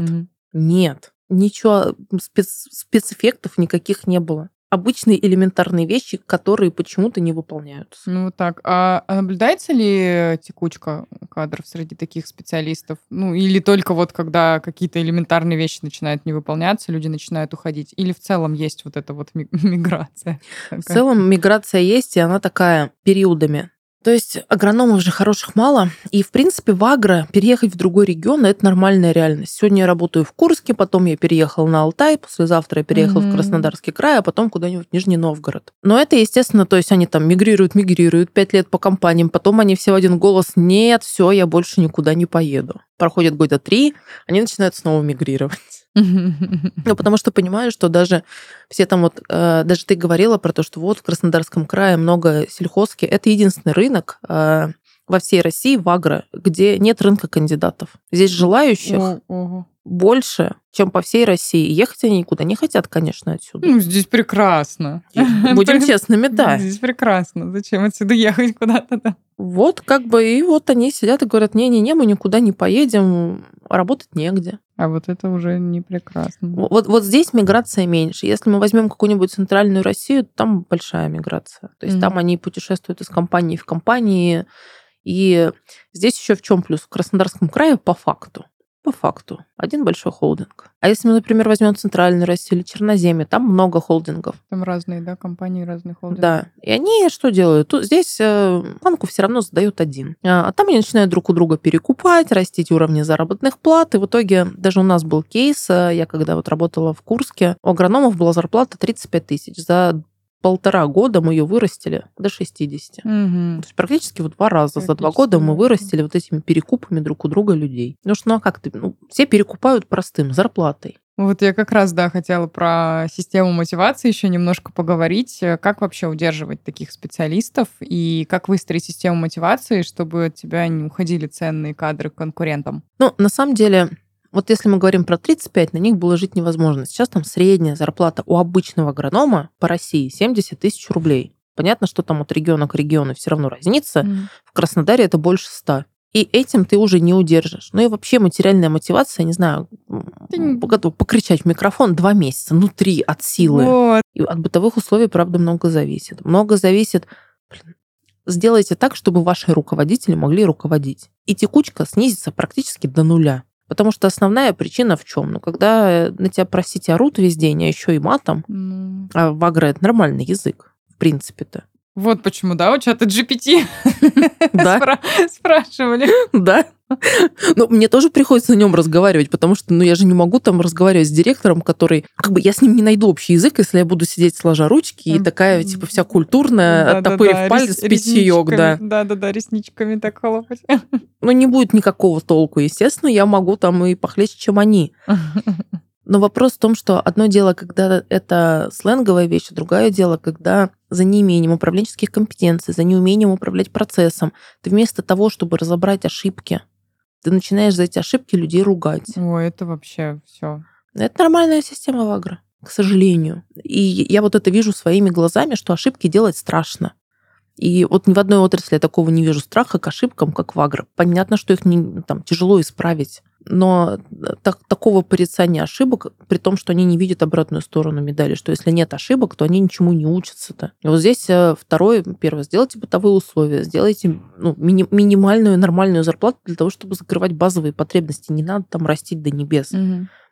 нет. Ничего, спец- спецэффектов никаких не было. Обычные элементарные вещи, которые почему-то не выполняются. Ну, вот так. А, а наблюдается ли текучка кадров среди таких специалистов? Ну, или только вот когда какие-то элементарные вещи начинают не выполняться, люди начинают уходить? Или в целом есть вот эта вот ми- миграция? В целом миграция есть, и она такая периодами. То есть агрономов же хороших мало, и, в принципе, в агро переехать в другой регион – это нормальная реальность. Сегодня я работаю в Курске, потом я переехал на Алтай, послезавтра я переехал Мгм. в Краснодарский край, а потом куда-нибудь в Нижний Новгород. Но это, естественно, то есть они там мигрируют, мигрируют, пять лет по компаниям, потом они все в один голос «нет, все, я больше никуда не поеду». Проходит года три, они начинают снова мигрировать. Ну, потому что понимаю, что даже все там вот, э, даже ты говорила про то, что вот в Краснодарском крае много сельхозки. Это единственный рынок, э, во всей России в агро, где нет рынка кандидатов. Здесь желающих больше, чем по всей России. Ехать они никуда не хотят, конечно, отсюда. Ну, здесь прекрасно. Будем честными, да. Здесь прекрасно. Зачем отсюда ехать куда-то? да? Вот как бы, и вот они сидят и говорят, не-не-не, мы никуда не поедем, работать негде. А вот это уже не прекрасно. Вот, вот здесь миграция меньше. Если мы возьмем какую-нибудь центральную Россию, там большая миграция. То есть Мгм. там они путешествуют из компании в компании. И здесь еще в чем плюс? В Краснодарском крае по факту. По факту. Один большой холдинг. А если мы, например, возьмем центральную Россию или Черноземье, там много холдингов. Там разные, да, компании, разные холдинги. Да. И они что делают? Тут, здесь э, банку все равно задают один. А, а там они начинают друг у друга перекупать, растить уровни заработных плат. И в итоге даже у нас был кейс, э, я когда вот работала в Курске, у агрономов была зарплата 35 тысяч. За полтора года мы ее вырастили до 60. Мгм. То есть практически в два раза за два года мы вырастили вот этими перекупами друг у друга людей. Ну что, ну а как ты? Ну, все перекупают простым, зарплатой. Вот я как раз, да, хотела про систему мотивации еще немножко поговорить. Э, Как вообще удерживать таких специалистов и как выстроить систему мотивации, чтобы от тебя не уходили ценные кадры к конкурентам? Ну, на самом деле, вот если мы говорим про 35, на них было жить невозможно. Сейчас там средняя зарплата у обычного агронома по России 70 тысяч рублей. Понятно, что там от региона к региону все равно разница. В Краснодаре это больше 100. И этим ты уже не удержишь. Ну и вообще материальная мотивация, не знаю, готов покричать в микрофон два месяца, ну три от силы. Вот. И от бытовых условий, правда, много зависит. Много зависит... Блин, Сделайте так, чтобы ваши руководители могли руководить. И текучка снизится практически до нуля. Потому что основная причина в чем? Ну, когда э, на тебя, простите, орут весь день, а еще и матом, Ну, а в агро это нормальный язык, в принципе-то. Вот почему, да, у чата GPT Да. спра- спрашивали. Да. Ну, мне тоже приходится на нем разговаривать, потому что, ну, я же не могу там разговаривать с директором, который... Как бы я с ним не найду общий язык, если я буду сидеть сложа ручки и такая, типа, вся культурная, Да-да-да, оттопырив палец, рес- питьёк, да. Да-да-да, ресничками так хлопать. Ну, не будет никакого толку, естественно, я могу там и похлеще, чем они. Но вопрос в том, что одно дело, когда это сленговая вещь, а другое дело, когда за неимением управленческих компетенций, за неумением управлять процессом, ты вместо того, чтобы разобрать ошибки, ты начинаешь за эти ошибки людей ругать. Ой, это вообще все. Это нормальная система в агро, к сожалению. И я вот это вижу своими глазами, что ошибки делать страшно. И вот ни в одной отрасли я такого не вижу страха к ошибкам, как в агро. Понятно, что их не, там, тяжело исправить, но так- такого порицания ошибок, при том, что они не видят обратную сторону медали, что если нет ошибок, то они ничему не учатся-то. И вот здесь э, второе, первое, сделайте бытовые условия, сделайте ну, мини- минимальную нормальную зарплату для того, чтобы закрывать базовые потребности. Не надо там растить до небес.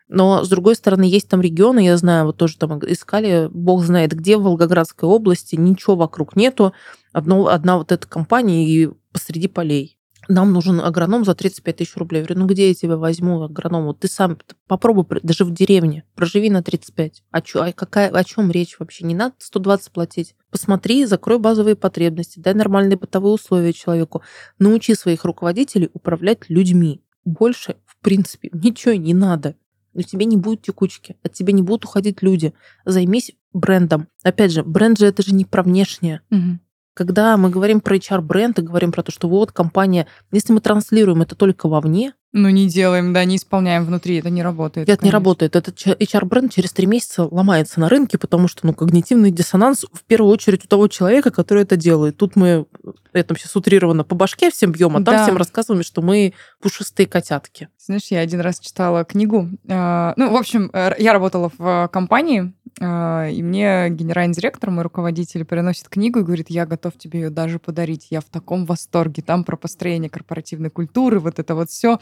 Но, с другой стороны, есть там регионы, я знаю, вот тоже там искали, бог знает где, в Волгоградской области, ничего вокруг нету, одно, одна вот эта компания и посреди полей. Нам нужен агроном за 35 тысяч рублей. Я говорю, ну где я тебя возьму, агроном? Вот ты сам попробуй, даже в деревне, проживи на 35. А, чё, а какая, о чем речь вообще? Не надо 120 платить. Посмотри, закрой базовые потребности, дай нормальные бытовые условия человеку. Научи своих руководителей управлять людьми. Больше, в принципе, ничего не надо но тебе не будет текучки, от тебя не будут уходить люди. Займись брендом. Опять же, бренд же это же не про внешнее. Когда мы говорим про HR-бренд и говорим про то, что вот компания, если мы транслируем это только вовне, Ну, не делаем, да, не исполняем внутри, это не работает. это не конечно. работает. Этот HR-бренд через три месяца ломается на рынке, потому что ну, когнитивный диссонанс в первую очередь у того человека, который это делает. Тут мы, это сейчас утрированно, по башке всем бьем, а там Да. всем рассказываем, что мы пушистые котятки. Знаешь, я один раз читала книгу. э, Ну, в общем, э, я работала в компании, э, и мне генеральный директор, мой руководитель, приносит книгу и говорит, я готов тебе ее даже подарить. Я в таком восторге. Там про построение корпоративной культуры, вот это вот все.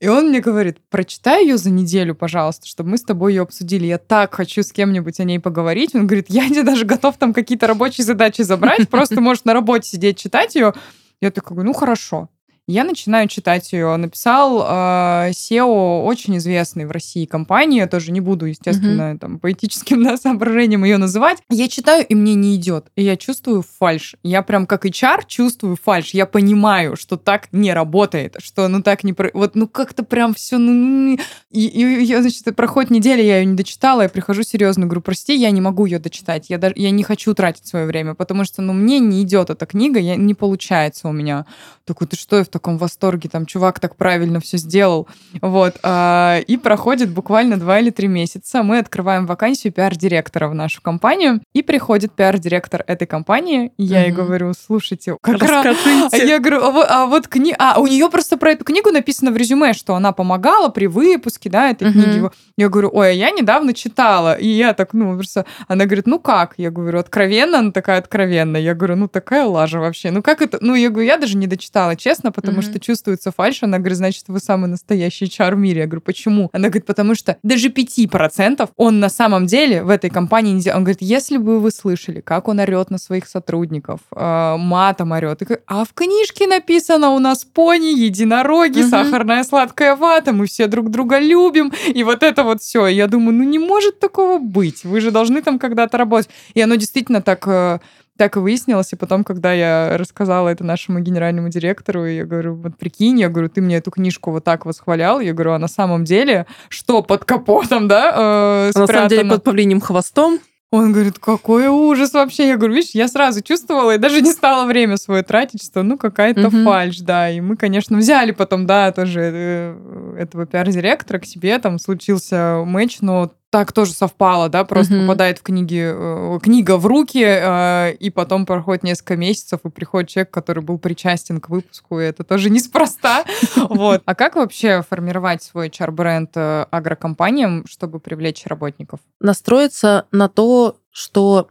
И он мне говорит, прочитай ее за неделю, пожалуйста, чтобы мы с тобой ее обсудили. Я так хочу с кем-нибудь о ней поговорить. Он говорит, я тебе даже готов там какие-то рабочие задачи забрать, просто можешь на работе сидеть читать ее. Я такая, ну хорошо. Я начинаю читать ее. Написал э, SEO очень известный в России компании. Я тоже не буду, естественно, mm-hmm. там, по этическим да, соображениям ее называть. Я читаю, и мне не идет. И я чувствую фальш. Я прям как HR чувствую фальш. Я понимаю, что так не работает, что ну так не... Вот ну как-то прям все... Ну, и, и я, значит, проходит неделя, я ее не дочитала, я прихожу серьезно, говорю, прости, я не могу ее дочитать. Я, даже, я не хочу тратить свое время, потому что ну мне не идет эта книга, я, не получается у меня. Такой, ты что, я в таком восторге, там чувак так правильно все сделал. Вот. А, и проходит буквально два или три месяца. Мы открываем вакансию пиар-директора в нашу компанию. И приходит пиар-директор этой компании. И я ей говорю, слушайте, как Расскажите. Я говорю, а вот, а вот книга... А у нее просто про эту книгу написано в резюме, что она помогала при выпуске, да, этой книги. Я говорю, ой, а я недавно читала. И я так, ну, просто... Она говорит, ну как? Я говорю, откровенно? Она такая, откровенно. Я говорю, ну такая лажа вообще. Ну как это? Ну, я говорю, я даже не дочитала, честно, потому что чувствуется фальш. Она говорит, значит, вы самый настоящий чар в мире. Я говорю, почему? Она говорит, потому что даже 5% он на самом деле в этой компании не Он говорит, если бы вы слышали, как он орет на своих сотрудников, э, матом орет. А в книжке написано у нас пони, единороги, угу. сахарная сладкая вата, мы все друг друга любим. И вот это вот все. Я думаю, ну не может такого быть. Вы же должны там когда-то работать. И оно действительно так э, так и выяснилось. И потом, когда я рассказала это нашему генеральному директору, я говорю, вот прикинь, я говорю, ты мне эту книжку вот так восхвалял. Я говорю, а на самом деле, что под капотом, да, э, а на самом деле под павлиним хвостом? Он говорит, какой ужас вообще. Я говорю, видишь, я сразу чувствовала и даже не стала время свое тратить, что ну какая-то угу. фальш, да. И мы, конечно, взяли потом, да, тоже э, этого пиар-директора к себе, там случился матч, но так тоже совпало, да, просто mm-hmm. попадает в книги, э, книга в руки, э, и потом проходит несколько месяцев, и приходит человек, который был причастен к выпуску, и это тоже неспроста. Вот. А как вообще формировать свой HR-бренд э, агрокомпаниям, чтобы привлечь работников? Настроиться на то, что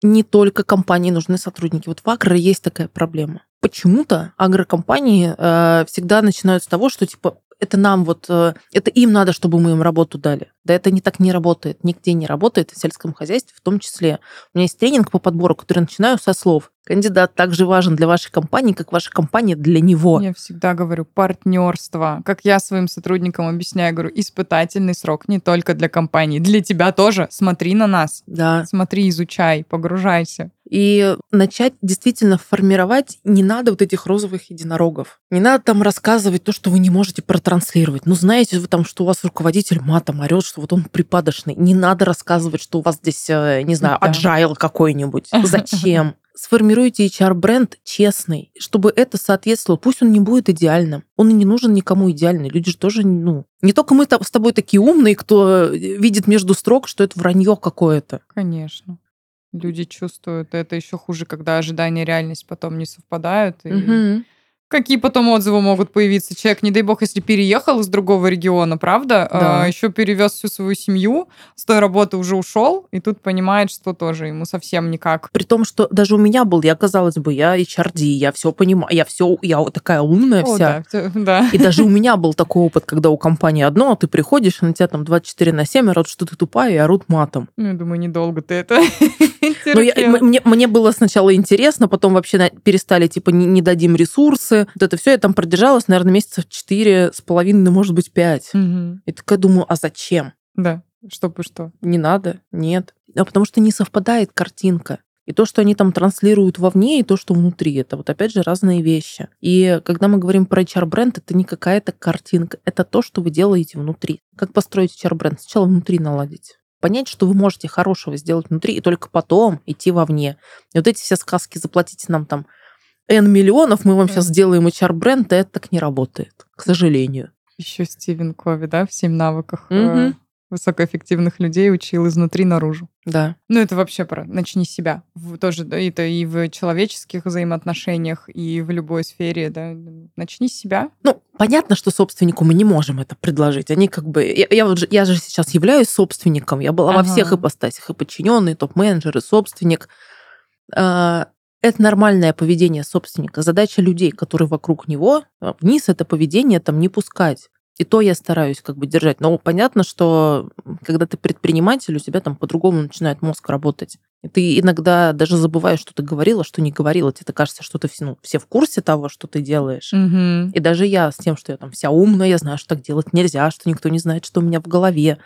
не только компании нужны сотрудники. Вот в агро есть такая проблема. Почему-то агрокомпании э, всегда начинают с того, что типа это нам вот, э, это им надо, чтобы мы им работу дали. Да это не так не работает, нигде не работает, в сельском хозяйстве в том числе. У меня есть тренинг по подбору, который начинаю со слов. Кандидат также важен для вашей компании, как ваша компания для него. Я всегда говорю партнерство. Как я своим сотрудникам объясняю, говорю, испытательный срок не только для компании, для тебя тоже. Смотри на нас. Да. Смотри, изучай, погружайся. И начать действительно формировать не надо вот этих розовых единорогов. Не надо там рассказывать то, что вы не можете протранслировать. Ну, знаете вы там, что у вас руководитель матом орет, что вот он припадочный. Не надо рассказывать, что у вас здесь, э, не знаю, да. agile какой-нибудь. Зачем? сформируйте HR-бренд честный, чтобы это соответствовало. Пусть он не будет идеальным. Он и не нужен никому идеальный. Люди же тоже, ну... Не только мы с тобой такие умные, кто э, видит между строк, что это вранье какое-то. Конечно. Люди чувствуют. Это еще хуже, когда ожидания и реальность потом не совпадают. И... Угу. Какие потом отзывы могут появиться? Человек, не дай бог, если переехал из другого региона, правда? Да. А, еще перевез всю свою семью, с той работы уже ушел, и тут понимает, что тоже ему совсем никак. При том, что даже у меня был, я, казалось бы, я HRD, я все понимаю, я все, я вот такая умная О, вся. Да, да. И даже у меня был такой опыт, когда у компании одно, а ты приходишь, на тебя там 24 на 7 орут, что ты тупая, и орут матом. Ну, я думаю, недолго ты это ну, мне, мне было сначала интересно, потом вообще перестали, типа, не, не дадим ресурсы, вот это все, я там продержалась, наверное, месяцев четыре с половиной, может быть, пять. Угу. И такая думаю, а зачем? Да, чтобы что? Не надо, нет. А потому что не совпадает картинка. И то, что они там транслируют вовне, и то, что внутри, это вот опять же разные вещи. И когда мы говорим про HR-бренд, это не какая-то картинка, это то, что вы делаете внутри. Как построить HR-бренд? Сначала внутри наладить понять, что вы можете хорошего сделать внутри, и только потом идти вовне. И вот эти все сказки «заплатите нам там N миллионов, мы вам сейчас сделаем HR-бренд, это так не работает, к сожалению. Еще Стивен Кови, да, в «Семь навыках» угу. высокоэффективных людей учил изнутри наружу. Да. Ну, это вообще про начни с себя. В, тоже, да, это и в человеческих взаимоотношениях, и в любой сфере, да. Начни с себя. Ну, понятно, что собственнику мы не можем это предложить. Они как бы... Я, я, вот, я же сейчас являюсь собственником. Я была ага. во всех ипостасях. И подчиненный, топ-менеджер, и собственник. А, это нормальное поведение собственника. Задача людей, которые вокруг него, а, вниз это поведение там не пускать. И то я стараюсь как бы держать. Но понятно, что когда ты предприниматель, у тебя там по-другому начинает мозг работать. И ты иногда даже забываешь, что ты говорила, что не говорила. Тебе кажется, что ты ну, все в курсе того, что ты делаешь. Мгм. И даже я с тем, что я там вся умная, я знаю, что так делать нельзя, что никто не знает, что у меня в голове.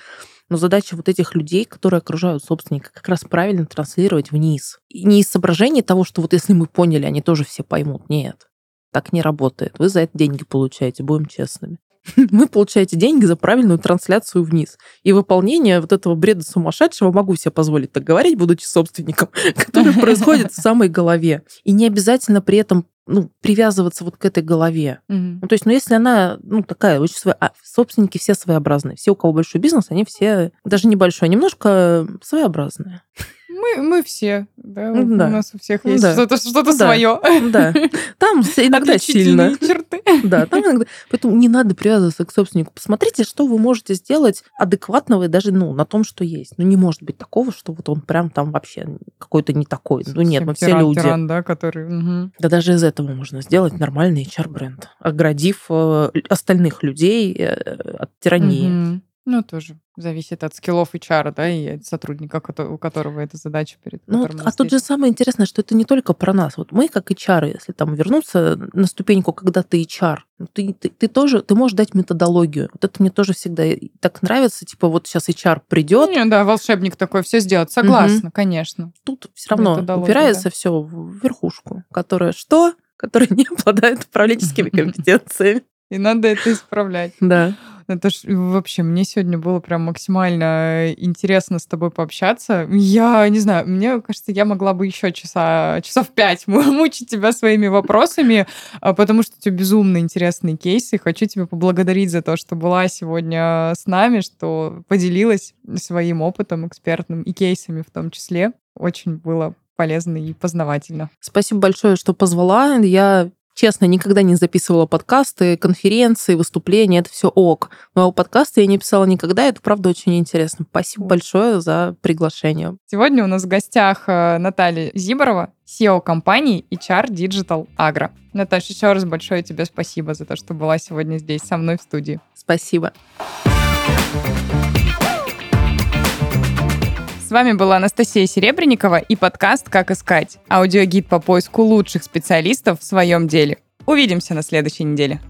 Но задача вот этих людей, которые окружают собственника, как раз правильно транслировать вниз. И не из соображений того, что вот если мы поняли, они тоже все поймут. Нет, так не работает. Вы за это деньги получаете, будем честными. Вы получаете деньги за правильную трансляцию вниз. И выполнение вот этого бреда сумасшедшего, могу себе позволить так говорить, будучи собственником, который происходит в самой голове. И не обязательно при этом ну, привязываться вот к этой голове. Мгм. Ну, то есть, ну, если она, ну, такая очень своя... а, собственники все своеобразные. Все, у кого большой бизнес, они все, даже небольшой, а немножко своеобразные. Мы, мы все, да, Ну у да. нас у всех есть да. что-то что Да. свое. Да. Там иногда сильно. черты. Да, там иногда... Поэтому не надо привязываться к собственнику. Посмотрите, что вы можете сделать адекватного и даже, ну, на том, что есть. Ну, не может быть такого, что вот он прям там вообще какой-то не такой. Ну, нет, мы все люди. тиран, да, который... Да даже из этого можно сделать нормальный HR-бренд, оградив э, остальных людей э, от тирании. Ну, тоже зависит от скиллов HR, да, и от сотрудника, у которого эта задача перед Ну, а тут же стоит. самое интересное, что это не только про нас. Вот мы, как HR, если там вернуться на ступеньку, когда ты HR, ну, ты, ты, ты тоже, ты можешь дать методологию. Вот это мне тоже всегда так нравится. Типа вот сейчас HR придет, Не, да, волшебник такой, все сделать. Согласна, конечно. тут все равно упирается все в верхушку, которая что? Которая не обладает управленческими компетенциями. И надо это исправлять. Да. Это ж вообще, мне сегодня было прям максимально интересно с тобой пообщаться. Я не знаю, мне кажется, я могла бы еще часа, часов пять му- мучить тебя своими вопросами, а, потому что у тебя безумно интересные кейсы. Хочу тебя поблагодарить за то, что была сегодня с нами, что поделилась своим опытом экспертным и кейсами в том числе. Очень было полезно и познавательно. Спасибо большое, что позвала. Я Честно, никогда не записывала подкасты, конференции, выступления, это все ок. Но подкасты я не писала никогда, это правда очень интересно. Спасибо большое за приглашение. Сегодня у нас в гостях э, Наталья Зиборова, SEO компании HR Digital Agro. Наташа, еще раз большое тебе спасибо за то, что была сегодня здесь со мной в студии. Спасибо. Вами была Анастасия Серебренникова и подкаст «Как искать» – аудиогид по поиску лучших специалистов в своем деле. Увидимся на следующей неделе.